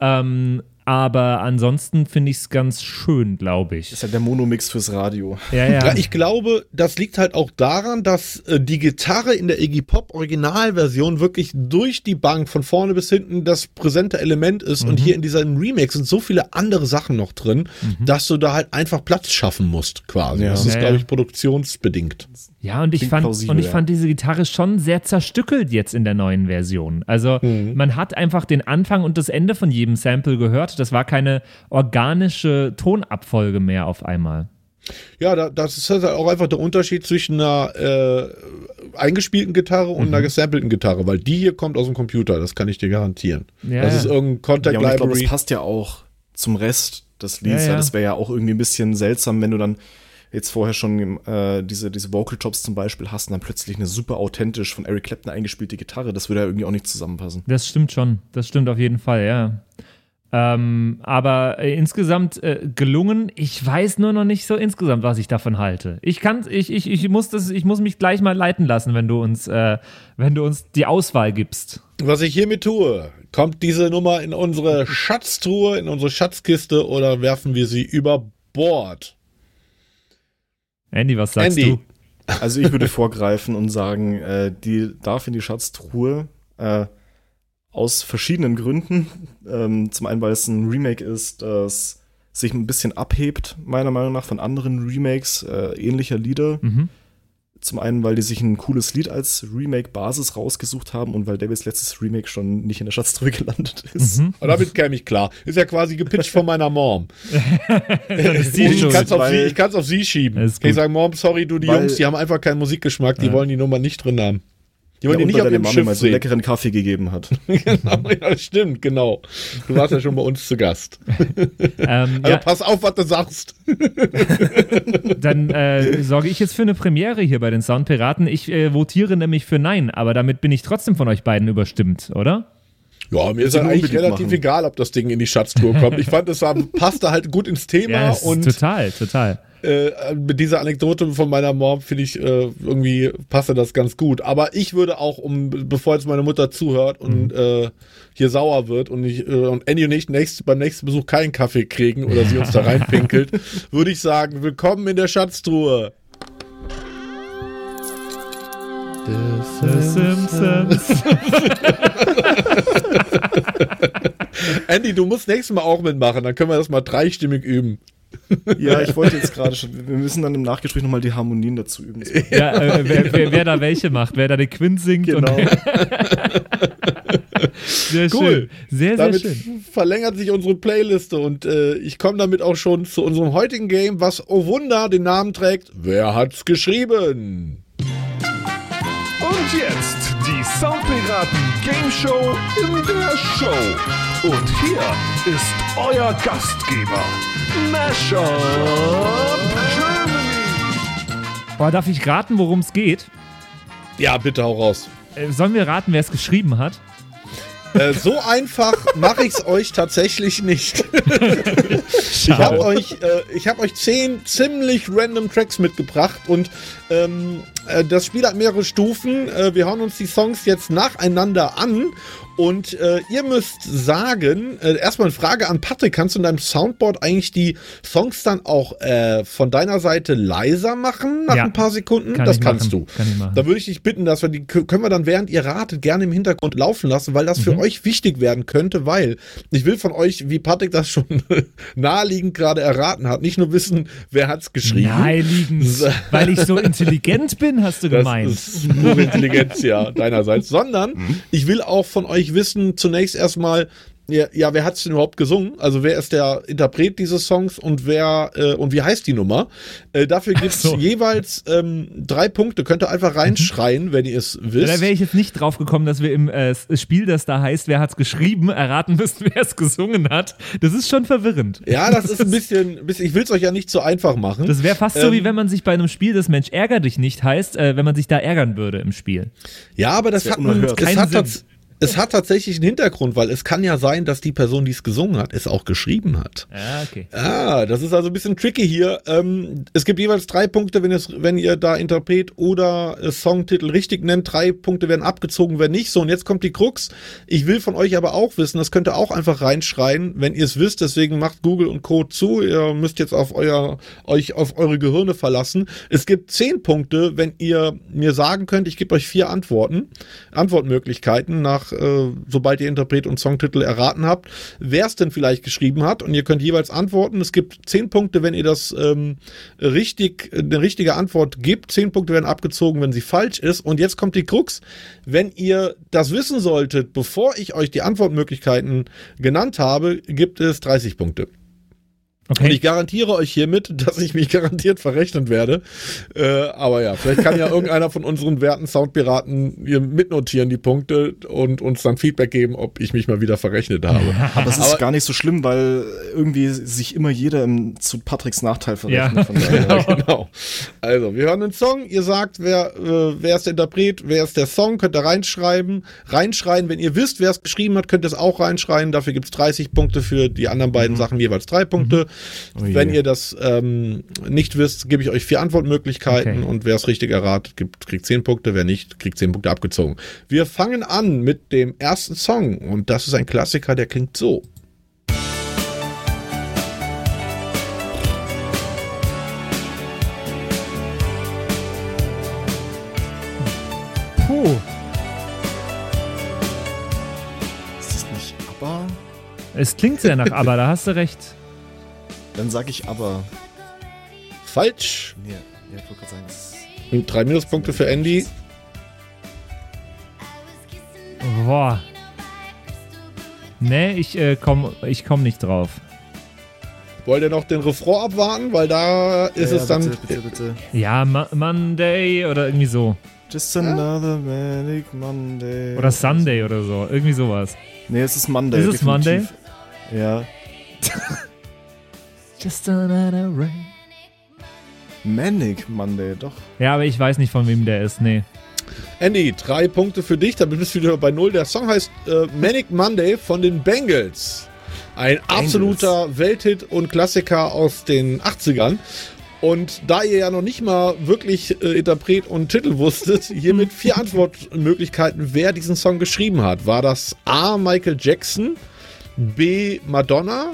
Ähm, aber ansonsten finde ich es ganz schön, glaube ich. Das ist ja der Monomix fürs Radio. Ja, ja. Ja, ich glaube, das liegt halt auch daran, dass äh, die Gitarre in der Iggy Pop Originalversion wirklich durch die Bank von vorne bis hinten das präsente Element ist und hier in diesem Remix sind so viele andere Sachen noch drin, dass du da halt einfach Platz schaffen musst, quasi. Ja. Das ist, Ja, glaube ja. ich, produktionsbedingt. Ja, und ich fand und ich fand diese Gitarre schon sehr zerstückelt jetzt in der neuen Version. Also man hat einfach den Anfang und das Ende von jedem Sample gehört. Das war keine organische Tonabfolge mehr auf einmal. Ja, da, das ist halt auch einfach der Unterschied zwischen einer äh, eingespielten Gitarre und einer gesampelten Gitarre, weil die hier kommt aus dem Computer, das kann ich dir garantieren. Ja, das ist irgendein Contact Ja, und ich glaube, das passt ja auch zum Rest des Lieds. Ja, ja. Das wäre ja auch irgendwie ein bisschen seltsam, wenn du dann jetzt vorher schon äh, diese, diese Vocal Chops zum Beispiel hast und dann plötzlich eine super authentisch von Eric Clapton eingespielte Gitarre. Das würde ja irgendwie auch nicht zusammenpassen. Das stimmt schon. Das stimmt auf jeden Fall, ja. Ähm, aber äh, insgesamt äh, gelungen. Ich weiß nur noch nicht so insgesamt, was ich davon halte. Ich kann, ich, ich, ich muss das, ich muss mich gleich mal leiten lassen, wenn du uns, äh, wenn du uns die Auswahl gibst. Was ich hiermit tue, kommt diese Nummer in unsere Schatztruhe, in unsere Schatzkiste oder werfen wir sie über Bord? Andy, was sagst Andy. du? Also ich würde vorgreifen und sagen, äh, die darf in die Schatztruhe äh, aus verschiedenen Gründen. Ähm, zum einen, weil es ein Remake ist, das sich ein bisschen abhebt, meiner Meinung nach, von anderen Remakes äh, ähnlicher Lieder. Mhm. Zum einen, weil die sich ein cooles Lied als Remake-Basis rausgesucht haben und weil Davids letztes Remake schon nicht in der Schatztruhe gelandet ist. Mhm. Und damit käme ich klar. Ist ja quasi gepitcht von meiner Mom. Ich kann es auf, sie- auf sie schieben. Ich gut. sagen, Mom, sorry, du, die Weil- Jungs, die haben einfach keinen Musikgeschmack, die Ja. wollen die Nummer nicht drin haben. Die Ja, und nicht deine Mama Schiff mal so sehen. leckeren Kaffee gegeben hat. genau, ja, stimmt, genau. Du warst ja schon bei uns zu Gast. Ähm, Also ja, pass auf, was du sagst. dann äh, sorge ich jetzt für eine Premiere hier bei den Soundpiraten. Ich äh, votiere nämlich für Nein, aber damit bin ich trotzdem von euch beiden überstimmt, oder? Ja, mir ist Sie ja eigentlich relativ machen. egal, ob das Ding in die Schatztour kommt. Ich fand, es passte halt gut ins Thema es ist und total, total. Äh, mit dieser Anekdote von meiner Mom finde ich äh, irgendwie passte das ganz gut. Aber ich würde auch, um bevor jetzt meine Mutter zuhört und äh, hier sauer wird und ich äh, und Andy und ich nächst, beim nächsten Besuch keinen Kaffee kriegen oder sie uns da reinpinkelt, würde ich sagen, willkommen in der Schatztruhe. The Simpsons. Andy, du musst nächstes Mal auch mitmachen, dann können wir das mal dreistimmig üben. Ja, ich wollte jetzt gerade schon, wir müssen dann im Nachgespräch nochmal die Harmonien dazu üben. Ja, äh, wer, wer, wer da welche macht, wer da den Quint singt. Genau. Und sehr Cool. schön. Sehr, sehr Damit schön. verlängert sich unsere Playliste und äh, ich komme damit auch schon zu unserem heutigen Game, was, oh Wunder, den Namen trägt. Wer hat's geschrieben? jetzt die Soundpiraten Game Show in der Show. Und hier ist euer Gastgeber, Mashup Germany. Boah, darf ich raten, worum es geht? Ja, bitte hau raus. Äh, sollen wir raten, wer es geschrieben hat? Äh, so einfach mache ich es euch tatsächlich nicht. ich habe euch, äh, ich hab euch zehn ziemlich random Tracks mitgebracht und ähm, äh, das Spiel hat mehrere Stufen. Äh, wir hauen uns die Songs jetzt nacheinander an und äh, ihr müsst sagen, äh, erstmal eine Frage an Patrick, kannst du in deinem Soundboard eigentlich die Songs dann auch äh, von deiner Seite leiser machen nach Ja. ein paar Sekunden? Kann das kannst machen. du. Kann. Da würde ich dich bitten, dass wir die können wir dann während ihr ratet gerne im Hintergrund laufen lassen, weil das für euch wichtig werden könnte, weil ich will von euch, wie Patrick das schon naheliegend gerade erraten hat, nicht nur wissen, wer hat's geschrieben. Naheliegend. Weil ich so intelligent bin, hast du Das gemeint. ist pure Intelligenz, ja, deinerseits. Sondern Mhm. ich will auch von euch wissen, zunächst erstmal, ja, ja wer hat's denn überhaupt gesungen? Also wer ist der Interpret dieses Songs und wer äh, und wie heißt die Nummer? Äh, dafür gibt's so. Mhm. jeweils ähm, drei Punkte. Könnt ihr einfach reinschreien, wenn ihr es wisst. Da wäre ich jetzt nicht drauf gekommen, dass wir im äh, S- Spiel, das da heißt, wer hat's geschrieben, erraten müssen, wer es gesungen hat. Das ist schon verwirrend. ja, das ist ein bisschen, bisschen ich will's euch ja nicht so einfach machen. Das wäre fast so, wie Ähm, wenn man sich bei einem Spiel, das Mensch ärger dich nicht heißt, äh, wenn man sich da ärgern würde im Spiel. Ja, aber das, wär hat, man, es, Keinen hat Sinn. Es hat tatsächlich einen Hintergrund, weil es kann ja sein, dass die Person, die es gesungen hat, es auch geschrieben hat. Ja, okay. Ah, das ist also ein bisschen tricky hier. Ähm, es gibt jeweils drei Punkte, wenn, es, wenn ihr da Interpret oder äh, Songtitel richtig nennt. Drei Punkte werden abgezogen, wenn nicht. So, und jetzt kommt die Krux. Ich will von euch aber auch wissen, das könnt ihr auch einfach reinschreien, wenn ihr es wisst. Deswegen macht Google und Co. zu. Ihr müsst jetzt auf euer, euch auf eure Gehirne verlassen. Es gibt zehn Punkte, wenn ihr mir sagen könnt, ich gebe euch vier Antworten, Antwortmöglichkeiten nach, äh, sobald ihr Interpret und Songtitel erraten habt, wer es denn vielleicht geschrieben hat. Und ihr könnt jeweils antworten. Es gibt zehn Punkte, wenn ihr das ähm, richtig, eine richtige Antwort gibt. Zehn Punkte werden abgezogen, wenn sie falsch ist. Und jetzt kommt die Krux. Wenn ihr das wissen solltet, bevor ich euch die Antwortmöglichkeiten genannt habe, gibt es 30 Punkte. Und ich Okay. garantiere euch hiermit, dass ich mich garantiert verrechnen werde. Äh, aber ja, vielleicht kann ja irgendeiner von unseren werten Soundpiraten hier mitnotieren die Punkte und uns dann Feedback geben, ob ich mich mal wieder verrechnet habe. Aber es ist Aber- gar nicht so schlimm, weil irgendwie sich immer jeder im, zu Patricks Nachteil verrechnet. Ja. Ja, genau. Also, wir hören den Song. Ihr sagt, wer, äh, wer ist der Interpret, wer ist der Song, könnt ihr reinschreiben. Reinschreien, wenn ihr wisst, wer es geschrieben hat, könnt ihr es auch reinschreien. Dafür gibt's 30 Punkte für die anderen beiden Sachen, jeweils drei Punkte. Oh wenn ihr das ähm, nicht wisst, gebe ich euch vier Antwortmöglichkeiten Okay. und wer es richtig erratet, gibt, kriegt 10 Punkte, wer nicht, kriegt 10 Punkte abgezogen. Wir fangen an mit dem ersten Song und das ist ein Klassiker, der klingt so. Puh. Ist das nicht aber? Es klingt sehr nach aber, da hast du recht. Dann sage ich aber. Falsch. Nee, ja, ich wollte gerade sagen, es Und drei Minuspunkte für Andy. Boah. Nee, ich äh, komm, ich komm nicht drauf. Wollt ihr noch den Refrain abwarten? Weil da ist ja, es dann. Bitte, bitte, bitte. Ja, Mo Monday oder irgendwie so. Just another manic Monday. Oder Sunday oder so. Irgendwie sowas. Nee, es ist Monday. Ist es Monday? Ja. Just another rain. Manic Monday, doch. Ja, aber ich weiß nicht, von wem der ist. Nee. Andy, drei Punkte für dich, damit bist du wieder bei Null. Der Song heißt äh, Manic Monday von den Bengals. Ein absoluter Welthit und Klassiker aus den 80ern. Und da ihr ja noch nicht mal wirklich äh, Interpret und Titel wusstet, hiermit vier Antwortmöglichkeiten, wer diesen Song geschrieben hat. War das A. Michael Jackson, B. Madonna,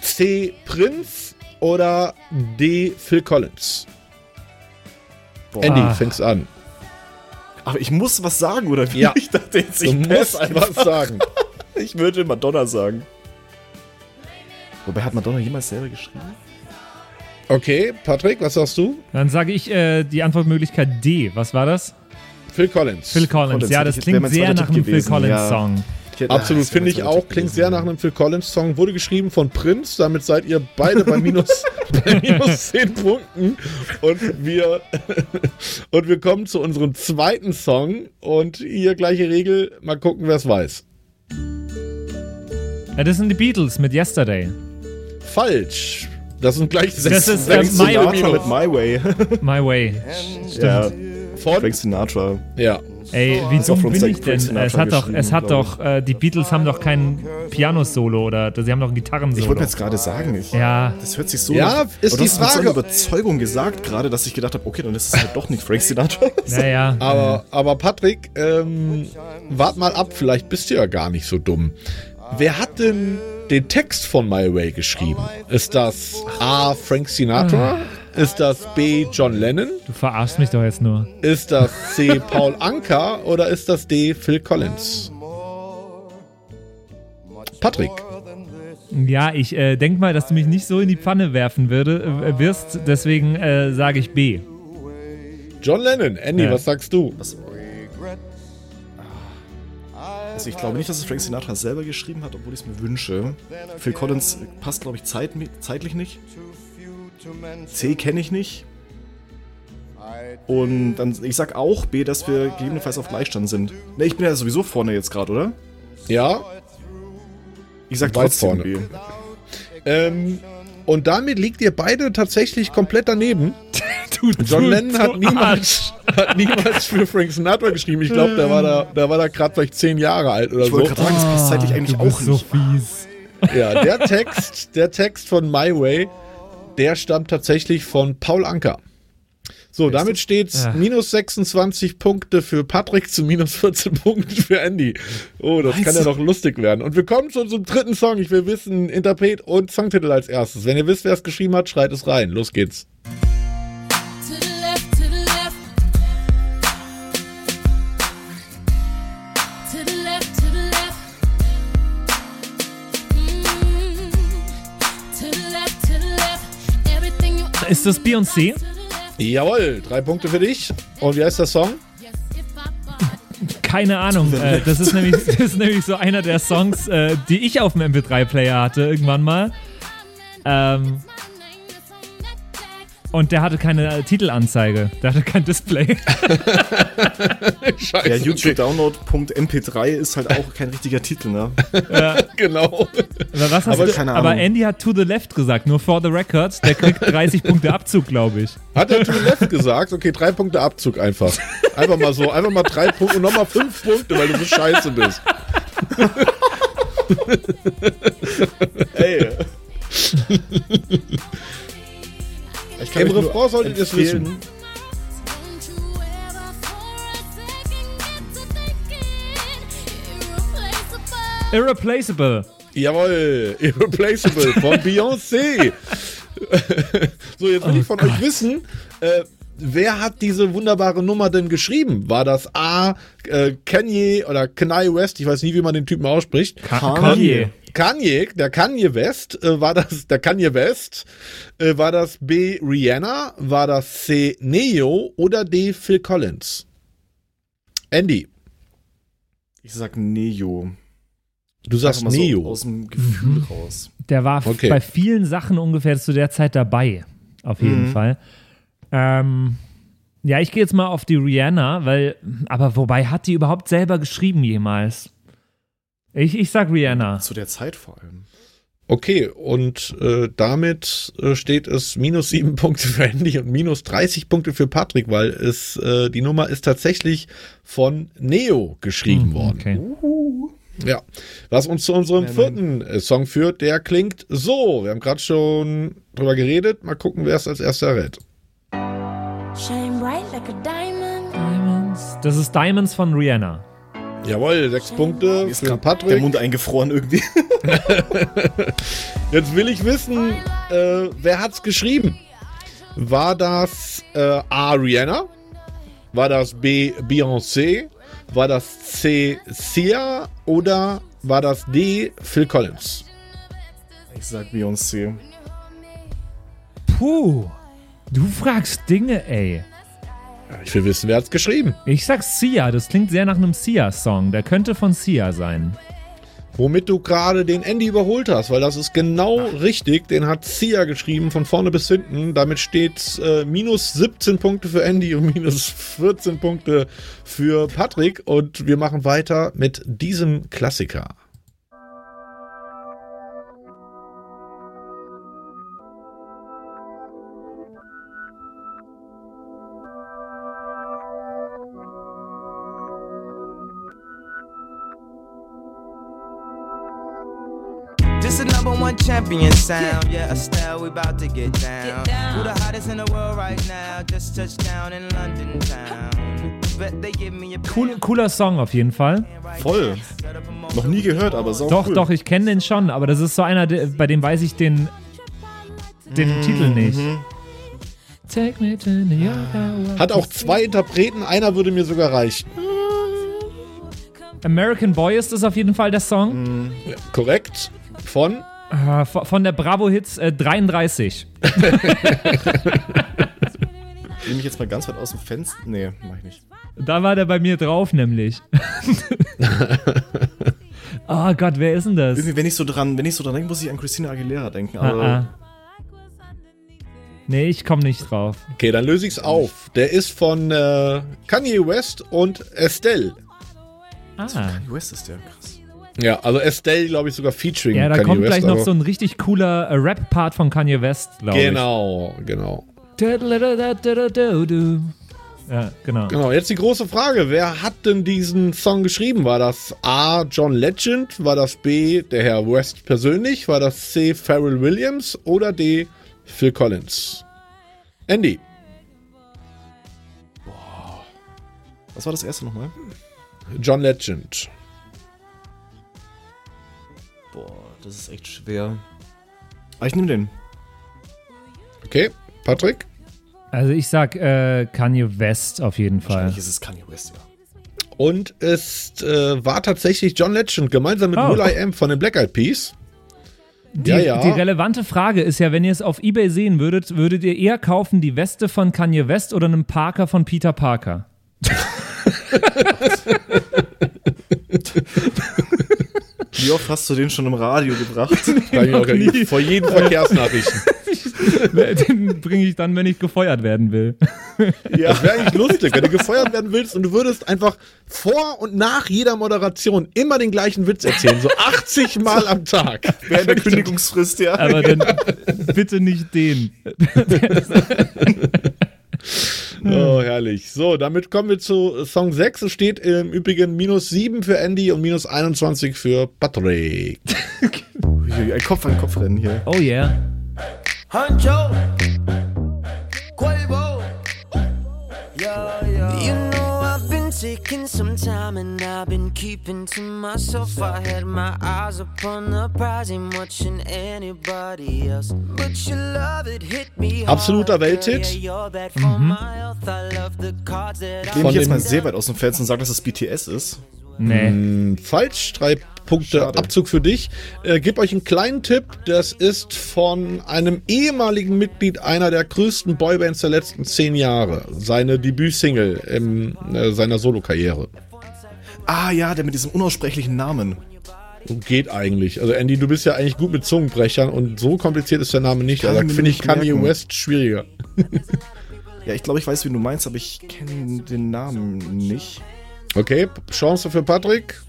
C. Prince oder D. Phil Collins? Boah. Andy, Ah. fängst an. Aber ich muss was sagen, oder wie? Ja. Ich dachte jetzt, Du ich musst muss einfach. was sagen. Ich würde Madonna sagen. Wobei hat Madonna jemals selber geschrieben? Okay, Patrick, was sagst du? Dann sage ich äh, die Antwortmöglichkeit D. Was war das? Phil Collins. Phil Collins. Collins ja, das klingt sehr nach einem Phil gewesen, Collins ja. Song. Ja, Absolut, finde ich auch. Klingt sehr nach einem Phil Collins Song. Wurde geschrieben von Prince. Damit seid ihr beide bei minus, bei minus 10 Punkten. Und wir, und wir kommen zu unserem zweiten Song. Und hier gleiche Regel. Mal gucken, wer es weiß. Ja, das sind die Beatles mit Yesterday. Falsch. Das sind gleich sechs, Das ist, sechs My- Sinatra mit My Way. My Way. ja, von. Frank Sinatra. Ja. Ey, wie dumm bin ich denn? Es hat doch, es hat doch, äh, die Beatles haben doch kein Piano-Solo oder sie haben doch ein Gitarrensolo. Ich wollte jetzt gerade sagen, ich, ja, das hört sich so. Ja, nach- ist die du hast mit so Frage- Überzeugung gesagt gerade, dass ich gedacht habe, okay, dann ist es halt doch nicht Frank Sinatra. naja. Aber, aber Patrick, ähm, wart mal ab, vielleicht bist du ja gar nicht so dumm. Wer hat denn den Text von My Way geschrieben? Ist das A. Frank Sinatra? Ist das B. John Lennon? Du verarschst mich doch jetzt nur. Ist das C. Paul Anka? Oder ist das D. Phil Collins? Patrick. Ja, ich äh, denk mal, dass du mich nicht so in die Pfanne werfen würde, äh, wirst, deswegen äh, sage ich B. John Lennon. Andy, Ja. was sagst du? Also ich glaube nicht, dass es Frank Sinatra selber geschrieben hat, obwohl ich es mir wünsche. Phil Collins passt, glaube ich, zeit, zeitlich nicht. C kenne ich nicht. Und dann, ich sag auch B, dass wir gegebenenfalls auf Gleichstand sind. Ne, ich bin ja sowieso vorne jetzt gerade, oder? Ja. Ich sag Weit trotzdem vorne. B. Ähm, und damit liegt ihr beide tatsächlich komplett daneben. Du, John du- Lennon hat niemals, hat niemals für Frank Sinatra geschrieben. Ich glaube, der war da, der war da gerade vielleicht zehn Jahre alt oder Ich wollte so. gerade sagen, das passt zeitlich eigentlich du bist auch so nicht. fies. Ja, der Text, der Text von My Way, der stammt tatsächlich von Paul Anker. So, damit steht's Ja. minus 26 Punkte für Patrick zu minus 14 Punkten für Andy. Oh, das kann ja noch lustig werden. Und wir kommen schon zum dritten Song. Ich will wissen, Interpret und Songtitel als erstes. Wenn ihr wisst, wer es geschrieben hat, schreit es rein. Los geht's. Ist das Beyoncé? Jawohl, drei Punkte für dich. Und wie heißt der Song? Keine Ahnung. Äh, das, ist nämlich, das ist nämlich so einer der Songs, äh, die ich auf dem MP3-Player hatte irgendwann mal. Ähm, und der hatte keine äh, Titelanzeige. Der hatte kein Display. Scheiße. Ja, YouTube-Download.mp3 ist halt auch kein richtiger Titel, ne? genau. Aber, was hast Aber du, keine aber Ahnung. Andy hat To the Left gesagt, nur for the record. Der kriegt 30 Punkte Abzug, glaube ich. Hat er to the left gesagt? Okay, drei Punkte Abzug einfach. Einfach mal so, einfach mal drei Punkte und nochmal fünf Punkte, weil du so scheiße bist. Ey. Ich kann Im Refrain solltet ihr es wissen. Irreplaceable. Jawohl, Irreplaceable von Beyoncé. so, jetzt will ich von euch wissen, äh, wer hat diese wunderbare Nummer denn geschrieben? War das A, äh, Kanye oder Kanye West? Ich weiß nie, wie man den Typen ausspricht. Kanye. Kanye, der Kanye West, äh, war das, der Kanye West, äh, war das B, Rihanna, war das C, Neo oder D, Phil Collins? Andy, Ich sag Neo. du sagst mal Neo. So aus dem Gefühl raus. Der war Okay. bei vielen Sachen ungefähr zu der Zeit dabei. Auf jeden Fall. Ähm, ja, ich gehe jetzt mal auf die Rihanna, weil, aber wobei hat die überhaupt selber geschrieben jemals? Ich, ich sag Rihanna. Zu der Zeit vor allem. Okay, und äh, damit äh, steht es minus sieben Punkte für Andy und minus 30 Punkte für Patrick, weil es äh, die Nummer ist tatsächlich von Neo geschrieben worden. Okay. Ja, was uns zu unserem vierten äh, Song führt, der klingt so. Wir haben gerade schon drüber geredet. Mal gucken, wer es als erster rät. Shine bright like a diamond. Diamonds. Das ist Diamonds von Rihanna. Jawohl, sechs Punkte Ist für grad der Patrick. Mund eingefroren irgendwie. Jetzt will ich wissen, äh, wer hat's geschrieben? War das äh, A. Rihanna? War das B. Beyoncé? War das C. Sia? Oder war das D. Phil Collins? Ich sag Beyoncé. Puh. Du fragst Dinge, ey. Ich will wissen, wer hat's geschrieben? Ich sag Sia, das klingt sehr nach einem Sia-Song. Der könnte von Sia sein. Womit du gerade den Andy überholt hast, weil das ist genau richtig. Den hat Sia geschrieben, von vorne bis hinten. Damit steht äh, minus 17 Punkte für Andy und minus 14 Punkte für Patrick. Und wir machen weiter mit diesem Klassiker. One champion sound. Yeah, Estelle, we about to get down. Who the hottest in the world right now? Just touched down in London town. Cool, cooler Song auf jeden Fall. Voll. Noch nie gehört, aber sau Doch, cool. doch, ich kenne den schon, aber das ist so einer, der- bei dem weiß ich den, den Titel nicht. Take me to New York. Hat auch zwei Interpreten, einer würde mir sogar reichen. American Boy ist das auf jeden Fall der Song. Korrekt. Von? Äh, von der Bravo Hits äh, 33. Nehme ich jetzt mal ganz weit aus dem Fenster. Nee, mach ich nicht. Da war der bei mir drauf, nämlich. oh Gott, wer ist denn das? Irgendwie, wenn ich so dran, wenn ich so dran denke, muss ich an Christina Aguilera denken. Ah, Aber ah. Nee, ich komme nicht drauf. Okay, dann löse ich's auf. Der ist von äh, Kanye West und Estelle. Ah. Kanye West ist der krass. Ja, also Estelle, glaube ich, sogar featuring Ja, da Kanye kommt West. gleich noch aber- so ein richtig cooler äh, Rap-Part von Kanye West, glaube Genau, genau. ich. Ja, genau. Genau, jetzt die große Frage. Wer hat denn diesen Song geschrieben? War das A. John Legend? War das B. der Herr West persönlich? War das C. Pharrell Williams? Oder D. Phil Collins? Andy. Was war das erste nochmal? John Legend. Boah, das ist echt schwer. Aber ich nehme den. Okay, Patrick? Also ich sag äh, Kanye West auf jeden Fall. Wahrscheinlich ist es Kanye West, ja. Und es äh, war tatsächlich John Legend gemeinsam mit Oh. Will I Am von den Black Eyed Peas. Die, ja, ja. die relevante Frage ist ja, wenn ihr es auf Ebay sehen würdet, würdet ihr eher kaufen die Weste von Kanye West oder einen Parker von Peter Parker? Wie oft hast du den schon im Radio gebracht? Auch Noch nie. vor jeden Verkehrsnachrichten. Den bringe ich dann, wenn ich gefeuert werden will. Ja. Das wäre eigentlich lustig, wenn du gefeuert werden willst und du würdest einfach vor und nach jeder Moderation immer den gleichen Witz erzählen, so 80 Mal am Tag. Während der Kündigungsfrist, ja. Aber dann bitte nicht den. Oh, herrlich. So, damit kommen wir zu Song 6. Es steht im Übrigen minus 7 für Andy und minus 21 für Patrick. Ein Kopf an Kopf rennen hier. Oh yeah. Huncho, Quavo, yeah, yeah. Taking some time and I've been keeping to myself. I had my eyes upon the prize, ain't watching anybody else. But your love it hit me. Absoluter Welthit. Yeah, you're bad for my health. I love the cards that Nehme Von ich jetzt mal sehr weit aus dem Fenster und sage, dass es BTS ist. Nee. Hm, falsch, drei Punkte Schade. Abzug für dich. Äh, gib euch einen kleinen Tipp. Das ist von einem ehemaligen Mitglied einer der größten Boybands der letzten zehn Jahre. Seine Debütsingle in äh, seiner Solokarriere. Ah ja, der mit diesem unaussprechlichen Namen. Geht eigentlich. Also Andy, du bist ja eigentlich gut mit Zungenbrechern und so kompliziert ist der Name nicht. Kann Also finde ich Kanye merken. West schwieriger. Ja, ich glaube, ich weiß, wie du meinst, aber ich kenne den Namen nicht. Okay, Chance für Patrick.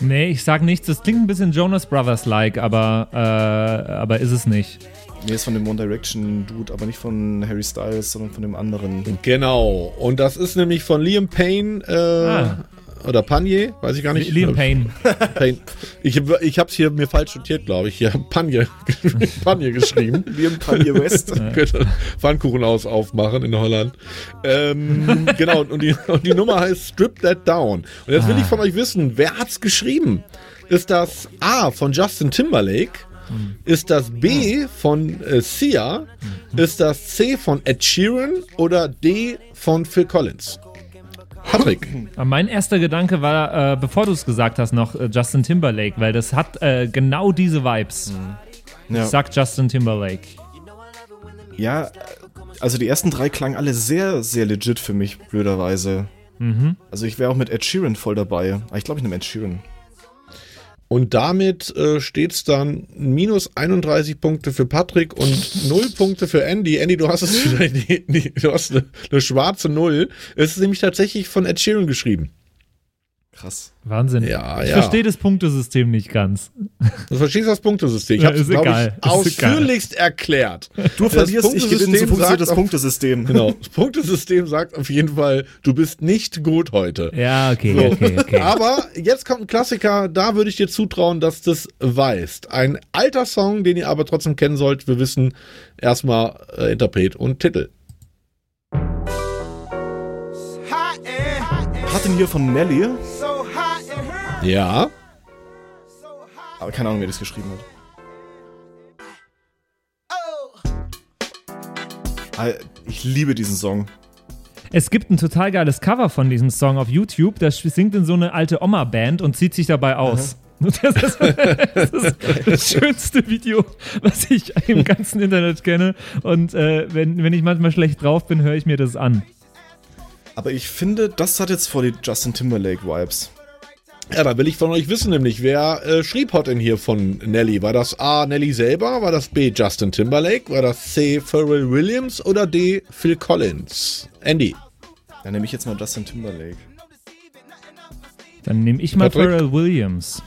Nee, ich sag nichts. Das klingt ein bisschen Jonas Brothers-like, aber, äh, aber ist es nicht. Nee, ist von dem One Direction Dude, aber nicht von Harry Styles, sondern von dem anderen. Genau. Und das ist nämlich von Liam Payne äh, Ah. Oder Panier, weiß ich gar nicht. Liam Payne. Payne. Ich, ich habe es hier mir falsch notiert, glaube ich. Hier Panier, Panier geschrieben. Liam Kanye West. Könnte Pfannkuchenhaus aufmachen in Holland. Ähm, genau, und die, und die Nummer heißt Strip That Down. Und jetzt will ich von euch wissen, wer hat's geschrieben? Ist das A von Justin Timberlake? Ist das B von äh, Sia? Ist das C von Ed Sheeran? Oder D von Phil Collins? Patrick. Aber mein erster Gedanke war, äh, bevor du es gesagt hast, noch äh, Justin Timberlake, weil das hat äh, genau diese Vibes. Ja. Ich sag Justin Timberlake. Ja, also die ersten drei klangen alle sehr, sehr legit für mich, blöderweise. Mhm. Also ich wäre auch mit Ed Sheeran voll dabei. Aber ich glaube, ich nehme Ed Sheeran. Und damit äh, steht es dann minus 31 Punkte für Patrick und 0 Punkte für Andy. Andy, du hast es vielleicht, die, die, du hast eine, eine schwarze Null. Es ist nämlich tatsächlich von Ed Sheeran geschrieben. Krass. Wahnsinn. Ja, ich ja. verstehe das Punktesystem nicht ganz. Du verstehst das Punktesystem. Ich Ja, habe es, glaube ich, Ist egal. ausführlichst erklärt. Du Das verlierst, ich gewinne, so funktioniert das auf- Punktesystem. Genau. Das Punktesystem sagt auf jeden Fall, du bist nicht gut heute. Ja, okay, So. okay, okay. Aber jetzt kommt ein Klassiker, da würde ich dir zutrauen, dass du das weißt. Ein alter Song, den ihr aber trotzdem kennen sollt. Wir wissen erstmal äh, Interpret und Titel. Hat den hier von Nelly, Ja. aber keine Ahnung, wer das geschrieben hat. Ah, Ich liebe diesen Song. Es gibt ein total geiles Cover von diesem Song auf YouTube. Das singt in so eine alte Oma-Band und zieht sich dabei aus. Das ist, das ist das schönste Video, was ich im ganzen Internet kenne. Und äh, wenn, wenn ich manchmal schlecht drauf bin, höre ich mir das an. Aber ich finde, das hat jetzt voll die Justin Timberlake-Vibes. Ja, da will ich von euch wissen, nämlich, wer äh, schrieb hat denn hier von Nelly? War das A. Nelly selber? War das B. Justin Timberlake? War das C. Pharrell Williams? Oder D. Phil Collins? Andy. Dann nehme ich jetzt mal Justin Timberlake. Dann nehme ich mal Patrick? Pharrell Williams.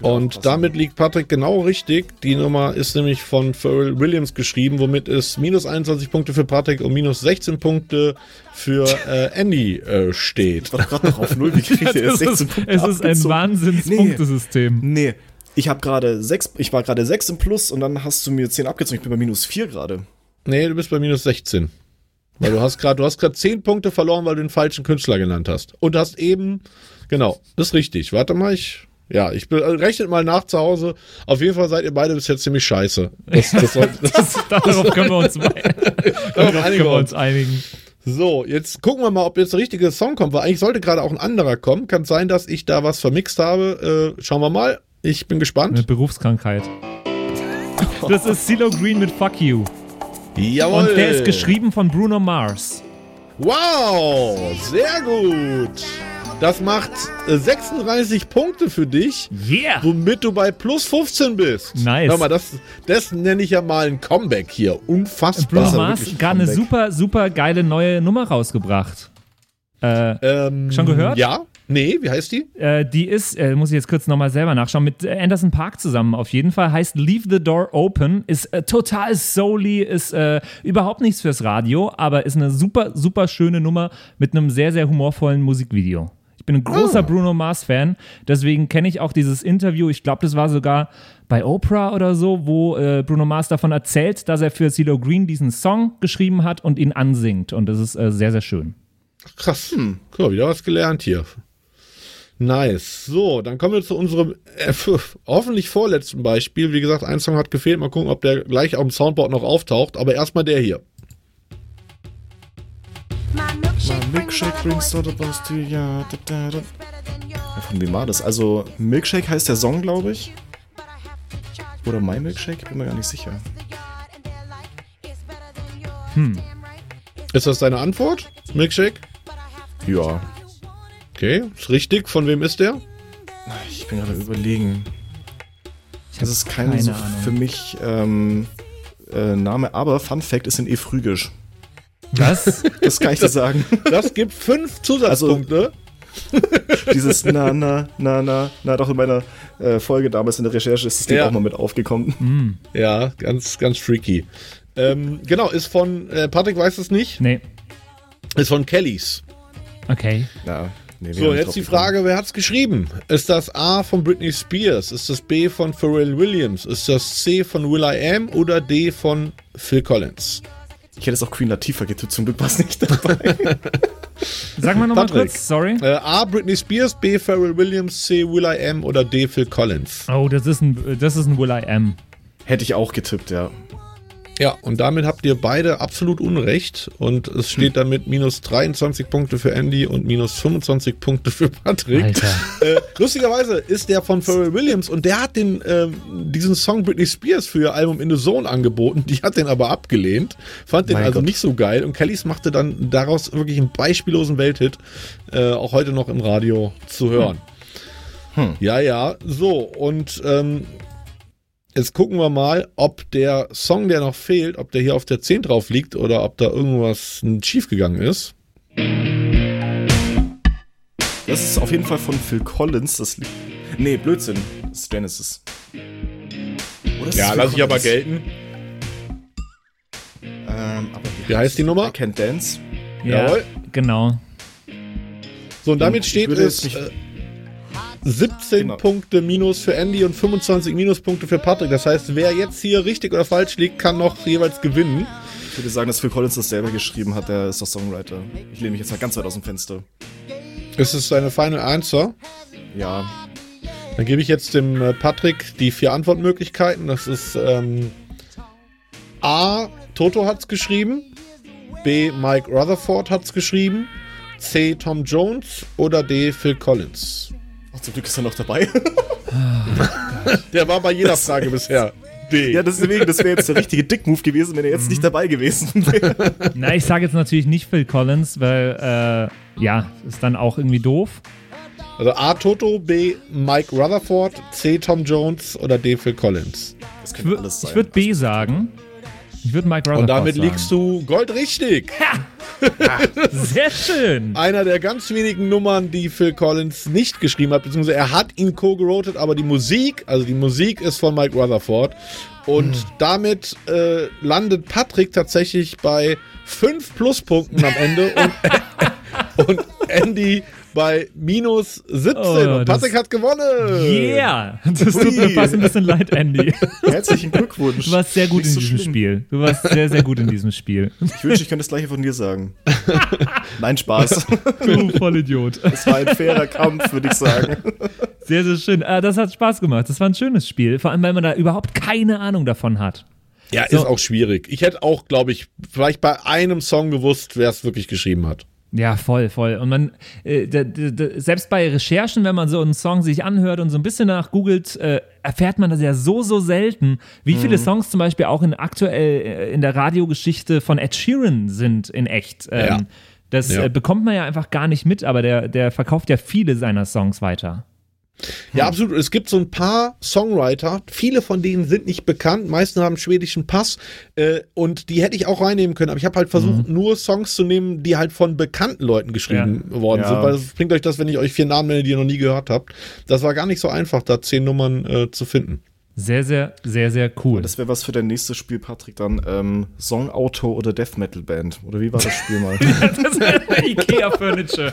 Und damit liegt Patrick genau richtig. Die Nummer ist nämlich von Pharrell Williams geschrieben, womit es minus 21 Punkte für Patrick und minus 16 Punkte für äh, Andy äh, steht. Ich war gerade noch auf Null. Wie kriegt der jetzt Es 16 ist, es ist ein? Wahnsinnspunktesystem. Nee, ich habe gerade sechs, ich war gerade 6 im Plus und dann hast du mir 10 abgezogen. Ich bin bei minus 4 gerade. Nee, du bist bei minus 16. Weil du hast gerade, du hast gerade 10 Punkte verloren, weil du den falschen Künstler genannt hast. Und hast eben, genau, das ist richtig. Warte mal, ich, ja, ich be- rechnet mal nach zu Hause. Auf jeden Fall seid ihr beide bis jetzt ziemlich scheiße. Das, das, soll- das, Darauf können wir uns, darauf können wir uns einigen. So, jetzt gucken wir mal, ob jetzt der richtige Song kommt, weil eigentlich sollte gerade auch ein anderer kommen. Kann sein, dass ich da was vermixt habe. Äh, schauen wir mal. Ich bin Eine gespannt. Berufskrankheit. Das ist CeeLo Green mit Fuck You. Jawohl. Und der ist geschrieben von Bruno Mars. Wow, sehr gut. Das macht äh, 36 Punkte für dich, Yeah! womit du bei plus 15 bist. Nice. Hör mal, das, das nenne ich ja mal ein Comeback hier. Unfassbar. Ja Mars gar eine super, super geile neue Nummer rausgebracht. Äh, Ähm, Schon gehört? Ja. Nee, wie heißt die? äh, die ist, äh, muss ich jetzt kurz nochmal selber nachschauen, mit äh, Anderson Park zusammen auf jeden Fall. Heißt Leave the Door Open. Ist äh, total soully, ist äh, überhaupt nichts fürs Radio, aber ist eine super, super schöne Nummer mit einem sehr, sehr humorvollen Musikvideo. Ich bin ein großer Bruno Mars-Fan, deswegen kenne ich auch dieses Interview. Ich glaube, das war sogar bei Oprah oder so, wo äh, Bruno Mars davon erzählt, dass er für CeeLo Green diesen Song geschrieben hat und ihn ansingt. Und das ist äh, sehr, sehr schön. Krass. Hm. Mal, wieder was gelernt hier. Nice. So, dann kommen wir zu unserem äh, hoffentlich vorletzten Beispiel. Wie gesagt, ein Song hat gefehlt. Mal gucken, ob der gleich auf dem Soundboard noch auftaucht. Aber erstmal der hier. Milkshake brings all the to ya. Da, da, da. Ja, von wem war das? Also, Milkshake heißt der Song, glaube ich. Oder My Milkshake? Bin mir gar nicht sicher. Ist das deine Antwort? Milkshake? Ja. Okay, ist richtig. Von wem ist der? Ich bin gerade überlegen. Das ist kein keine so für mich ähm, äh, Name, aber Fun Fact ist in E phrygisch. Was? Das kann ich dir sagen. Das gibt fünf Zusatzpunkte. Dieses na, na, na, na, na, doch in meiner äh, Folge damals in der Recherche ist das Ding Ja. auch mal mit aufgekommen. Ja, ganz, ganz freaky. Ähm, genau, ist von, äh, Patrick weiß es nicht, nee. ist von Kellys. Okay. Ja, nee, So, jetzt die Frage, wer hat's geschrieben? Ist das A von Britney Spears? Ist das B von Pharrell Williams? Ist das C von Will I Am oder D von Phil Collins? Ich hätte es auch Queen Latifah getippt, zum Glück war es nicht dabei. Sag mal nochmal kurz, sorry. Äh, A. Britney Spears, B. Pharrell Williams, C. Will I Am oder D. Phil Collins? Oh, das ist ein, das ist ein Will I Am. hätte ich auch getippt, ja. Ja, und damit habt ihr beide absolut Unrecht. Und es steht damit minus 23 Punkte für Andy und minus 25 Punkte für Patrick. Äh, lustigerweise ist der von Pharrell Williams und der hat den, ähm, diesen Song Britney Spears für ihr Album In the Zone angeboten. Die hat den aber abgelehnt. Fand den Mein also Gott. nicht so geil. Und Kellys machte dann daraus wirklich einen beispiellosen Welthit. Äh, auch heute noch im Radio zu hören. Ja, ja, so und ähm, jetzt gucken wir mal, ob der Song, der noch fehlt, ob der hier auf der 10 drauf liegt oder ob da irgendwas schiefgegangen ist. Das ist auf jeden Fall von Phil Collins. Das liegt. Nee, Blödsinn. Das ist Genesis. Oder ist es Ja, lass ich aber gelten. Ähm, aber Wie heißt die Nummer? I Can't Dance. Ja, Jawohl. genau. So, und damit Ich steht es äh, 17 Genau. Punkte minus für Andy und 25 Minuspunkte für Patrick. Das heißt, wer jetzt hier richtig oder falsch liegt, kann noch jeweils gewinnen. Ich würde sagen, dass Phil Collins das selber geschrieben hat. Der ist der Songwriter. Ich lehne mich jetzt mal ganz weit aus dem Fenster. Es ist seine Final Answer. Ja. Dann gebe ich jetzt dem äh, Patrick die vier Antwortmöglichkeiten. Das ist ähm, A. Toto hat's geschrieben. B. Mike Rutherford hat's geschrieben. C. Tom Jones oder D. Phil Collins. Zum Glück ist er noch dabei. Der war bei jeder Frage bisher. D. ja, deswegen, das wäre jetzt der richtige Dick-Move gewesen, wenn er jetzt nicht dabei gewesen wäre. Na, ich sage jetzt natürlich nicht Phil Collins, weil, äh, ja, ist dann auch irgendwie doof. Also A. Toto, B. Mike Rutherford, C. Tom Jones oder D. Phil Collins. Das könnte alles sein. ich würde B sagen. Ich würde Mike Rutherford Und damit sagen. liegst du goldrichtig. Sehr schön. Einer der ganz wenigen Nummern, die Phil Collins nicht geschrieben hat, beziehungsweise er hat ihn co-gerotet, aber die Musik, also die Musik ist von Mike Rutherford. Und Hm. damit äh, landet Patrick tatsächlich bei fünf Pluspunkten am Ende und, und Andy bei minus 17. Oh, und Patrick hat gewonnen. Yeah! Das tut mir fast ein bisschen leid, Andy. Herzlichen Glückwunsch. Du warst sehr gut Nicht in so diesem schlimm. Spiel. Du warst sehr, sehr gut in diesem Spiel. Ich wünschte, ich könnte das gleiche von dir sagen. Nein, Spaß. Du Vollidiot. Es war ein fairer Kampf, würde ich sagen. Sehr, sehr schön. Ah, das hat Spaß gemacht. Das war ein schönes Spiel. Vor allem, weil man da überhaupt keine Ahnung davon hat. Ja, So. ist auch schwierig. Ich hätte auch, glaube ich, vielleicht bei einem Song gewusst, wer es wirklich geschrieben hat. Ja, voll, voll. Und man, äh, selbst bei Recherchen, wenn man so einen Song sich anhört und so ein bisschen nachgoogelt, äh, erfährt man das ja so, so selten, wie viele Songs zum Beispiel auch in aktuell äh, in der Radiogeschichte von Ed Sheeran sind in echt. Ähm, Ja. Das Ja. äh, bekommt man ja einfach gar nicht mit, aber der, der verkauft ja viele seiner Songs weiter. Ja, absolut. Es gibt so ein paar Songwriter, viele von denen sind nicht bekannt, meisten haben schwedischen Pass äh, und die hätte ich auch reinnehmen können, aber ich habe halt versucht, nur Songs zu nehmen, die halt von bekannten Leuten geschrieben worden Ja. sind, weil es bringt euch das, wenn ich euch vier Namen nenne, die ihr noch nie gehört habt. Das war gar nicht so einfach, da zehn Nummern äh, zu finden. Sehr, sehr, sehr, sehr cool. Das wäre was für dein nächstes Spiel, Patrick, dann ähm, Songautor oder Death Metal Band. Oder wie war das Spiel mal? Das ist Ikea Furniture.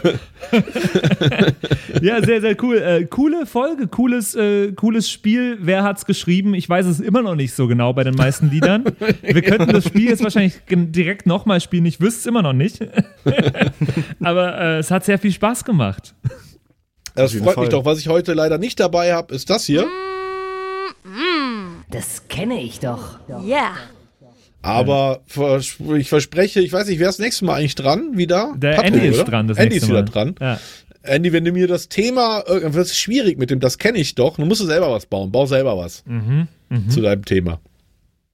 ja, sehr, sehr cool. Äh, coole Folge, cooles, äh, cooles Spiel. Wer hat's geschrieben? Ich weiß es immer noch nicht so genau bei den meisten Liedern. Wir könnten das Spiel jetzt wahrscheinlich direkt nochmal spielen. Ich wüsste es immer noch nicht. Aber äh, es hat sehr viel Spaß gemacht. Das freut mich Fall. doch. Was ich heute leider nicht dabei habe, ist das hier. Das kenne ich doch. Ja. Aber vers ich verspreche, ich weiß nicht, wer ist nächstes Mal eigentlich dran? Wieder? Der Patrick, Andy ist oder? dran. Das Andy nächste ist wieder Mal. dran. Ja. Andy, wenn du mir das Thema, äh, das ist schwierig mit dem, das kenne ich doch, dann musst du selber was bauen. Bau selber was Mhm, zu deinem Thema.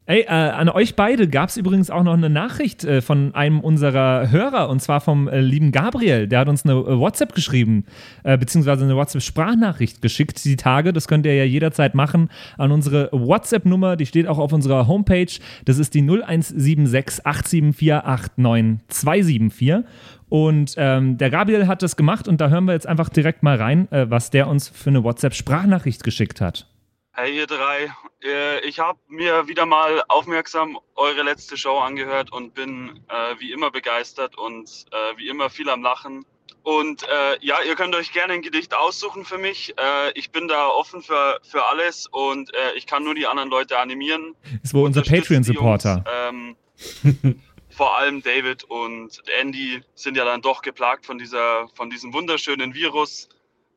Ey, äh, an euch beide gab es übrigens auch noch eine Nachricht äh, von einem unserer Hörer und zwar vom äh, lieben Gabriel. Der hat uns eine äh, WhatsApp geschrieben, äh, beziehungsweise eine WhatsApp-Sprachnachricht geschickt, die Tage. Das könnt ihr ja jederzeit machen an unsere WhatsApp-Nummer. Die steht auch auf unserer Homepage. Das ist die 0176 874 89274. Und ähm, der Gabriel hat das gemacht und da hören wir jetzt einfach direkt mal rein, äh, was der uns für eine WhatsApp-Sprachnachricht geschickt hat. Hey ihr drei, Äh, ich habe mir wieder mal aufmerksam eure letzte Show angehört und bin äh, wie immer begeistert und äh, wie immer viel am Lachen. Und äh, ja, ihr könnt euch gerne ein Gedicht aussuchen für mich. Äh, ich bin da offen für, für alles und äh, ich kann nur die anderen Leute animieren. Ist wohl unser Patreon-Supporter. Ähm, vor allem David und Andy sind ja dann doch geplagt von, dieser, von diesem wunderschönen Virus.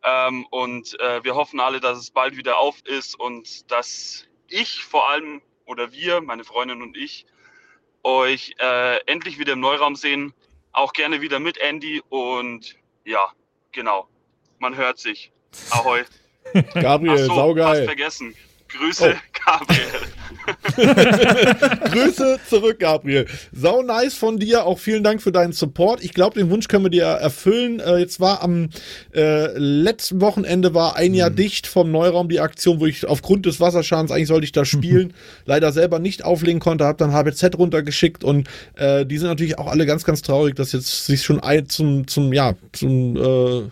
Ähm, und äh, wir hoffen alle, dass es bald wieder auf ist und dass ich vor allem oder wir, meine Freundin und ich, euch äh, endlich wieder im Neuraum sehen. Auch gerne wieder mit Andy und ja, genau. Man hört sich. Ahoi. Gabriel, Ach so, saugeil. Fast vergessen. Grüße, Oh. Gabriel. Grüße zurück, Gabriel. Sau nice von dir. Auch vielen Dank für deinen Support. Ich glaube, den Wunsch können wir dir erfüllen. Äh, jetzt war am äh, letzten Wochenende war ein Jahr dicht vom Neuraum die Aktion, wo ich aufgrund des Wasserschadens eigentlich sollte ich da spielen, leider selber nicht auflegen konnte, habe dann HBZ runtergeschickt und äh, die sind natürlich auch alle ganz, ganz traurig, dass jetzt sich schon ein, zum, zum, ja, zum äh,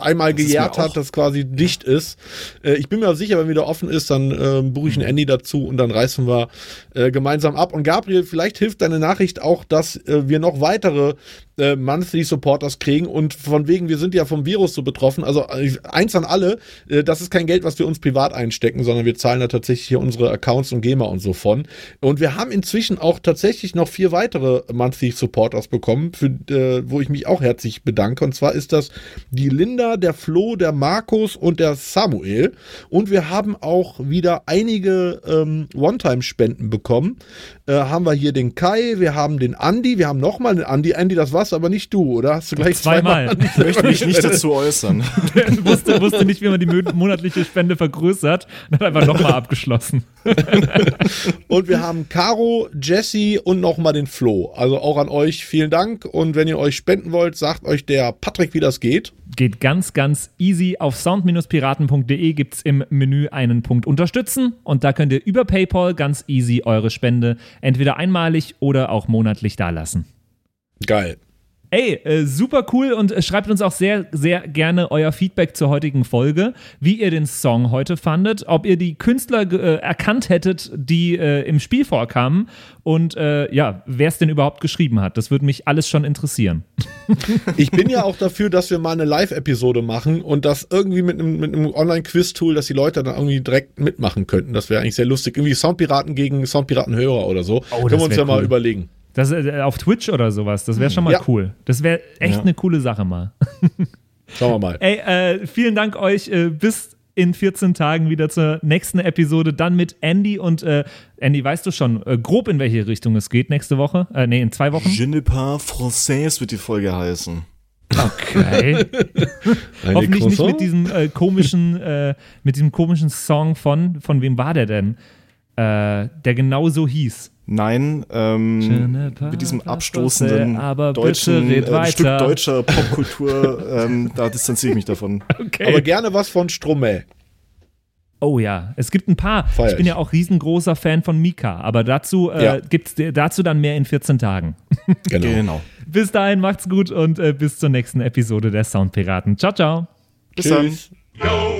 einmal mir gejährt hat, dass quasi dicht ist. Äh, ich bin mir sicher, wenn wieder offen ist, dann äh, buche ich einen Andy dazu und dann reißen wir äh, gemeinsam ab. Und Gabriel, vielleicht hilft deine Nachricht auch, dass äh, wir noch weitere äh, Monthly Supporters kriegen und von wegen, wir sind ja vom Virus so betroffen. Also äh, eins an alle, äh, das ist kein Geld, was wir uns privat einstecken, sondern wir zahlen da tatsächlich hier unsere Accounts und GEMA und so von. Und wir haben inzwischen auch tatsächlich noch vier weitere Monthly Supporters bekommen, für, äh, wo ich mich auch herzlich bedanke. Und zwar ist das die Linda, der Flo, der Markus und der Samuel. Und wir haben auch wieder einige ähm, One-Time-Spenden bekommen. Äh, haben wir hier den Kai, wir haben den Andi, wir haben nochmal den Andi. Andy, das war's aber nicht du, oder? Hast du gleich Zweimal. zweimal? Ich möchte mich nicht dazu äußern. Der wusste, wusste nicht, wie man die monatliche Spende vergrößert und hat einfach nochmal abgeschlossen. Und wir haben Caro, Jesse und nochmal den Flo. Also auch an euch vielen Dank. Und wenn ihr euch spenden wollt, sagt euch der Patrick, wie das geht. Geht ganz, ganz easy. Auf sound-piraten.de gibt es im Menü einen Punkt Unterstützen und da könnt ihr über PayPal ganz easy eure Spende entweder einmalig oder auch monatlich dalassen. Geil. Ey, äh, super cool und äh, schreibt uns auch sehr, sehr gerne euer Feedback zur heutigen Folge, wie ihr den Song heute fandet, ob ihr die Künstler äh, erkannt hättet, die äh, im Spiel vorkamen und äh, ja, wer es denn überhaupt geschrieben hat. Das würde mich alles schon interessieren. Ich bin ja auch dafür, dass wir mal eine Live-Episode machen und das irgendwie mit einem, mit einem Online-Quiz-Tool, dass die Leute dann irgendwie direkt mitmachen könnten. Das wäre eigentlich sehr lustig. Irgendwie Soundpiraten gegen Soundpiraten-Hörer oder so. Oh, Können wir uns ja mal cool. überlegen. Das äh, auf Twitch oder sowas, das wäre schon mal Ja. cool. Das wäre echt Ja. eine coole Sache mal. Schauen wir mal. Ey, äh, vielen Dank euch. Äh, bis in 14 Tagen wieder zur nächsten Episode. Dann mit Andy und äh, Andy, weißt du schon äh, grob in welche Richtung es geht nächste Woche? Äh, nee, in zwei Wochen. Je ne pas français wird die Folge heißen. Okay. Hoffentlich nicht Croissant? mit diesem äh, komischen, äh, mit diesem komischen Song von, von wem war der denn? Äh, der genau so hieß. Nein, ne ähm, mit diesem abstoßenden aber deutschen äh, Stück deutscher Popkultur, ähm, da distanziere ich mich davon. Okay. Aber gerne was von Stromae. Oh ja, es gibt ein paar. Feier ich bin ich. ja auch riesengroßer Fan von Mika, aber dazu äh, Ja. gibt's dazu dann mehr in 14 Tagen. Genau. Genau. Bis dahin macht's gut und äh, bis zur nächsten Episode der Soundpiraten. Ciao, ciao. Bis dann. Tschüss. Yo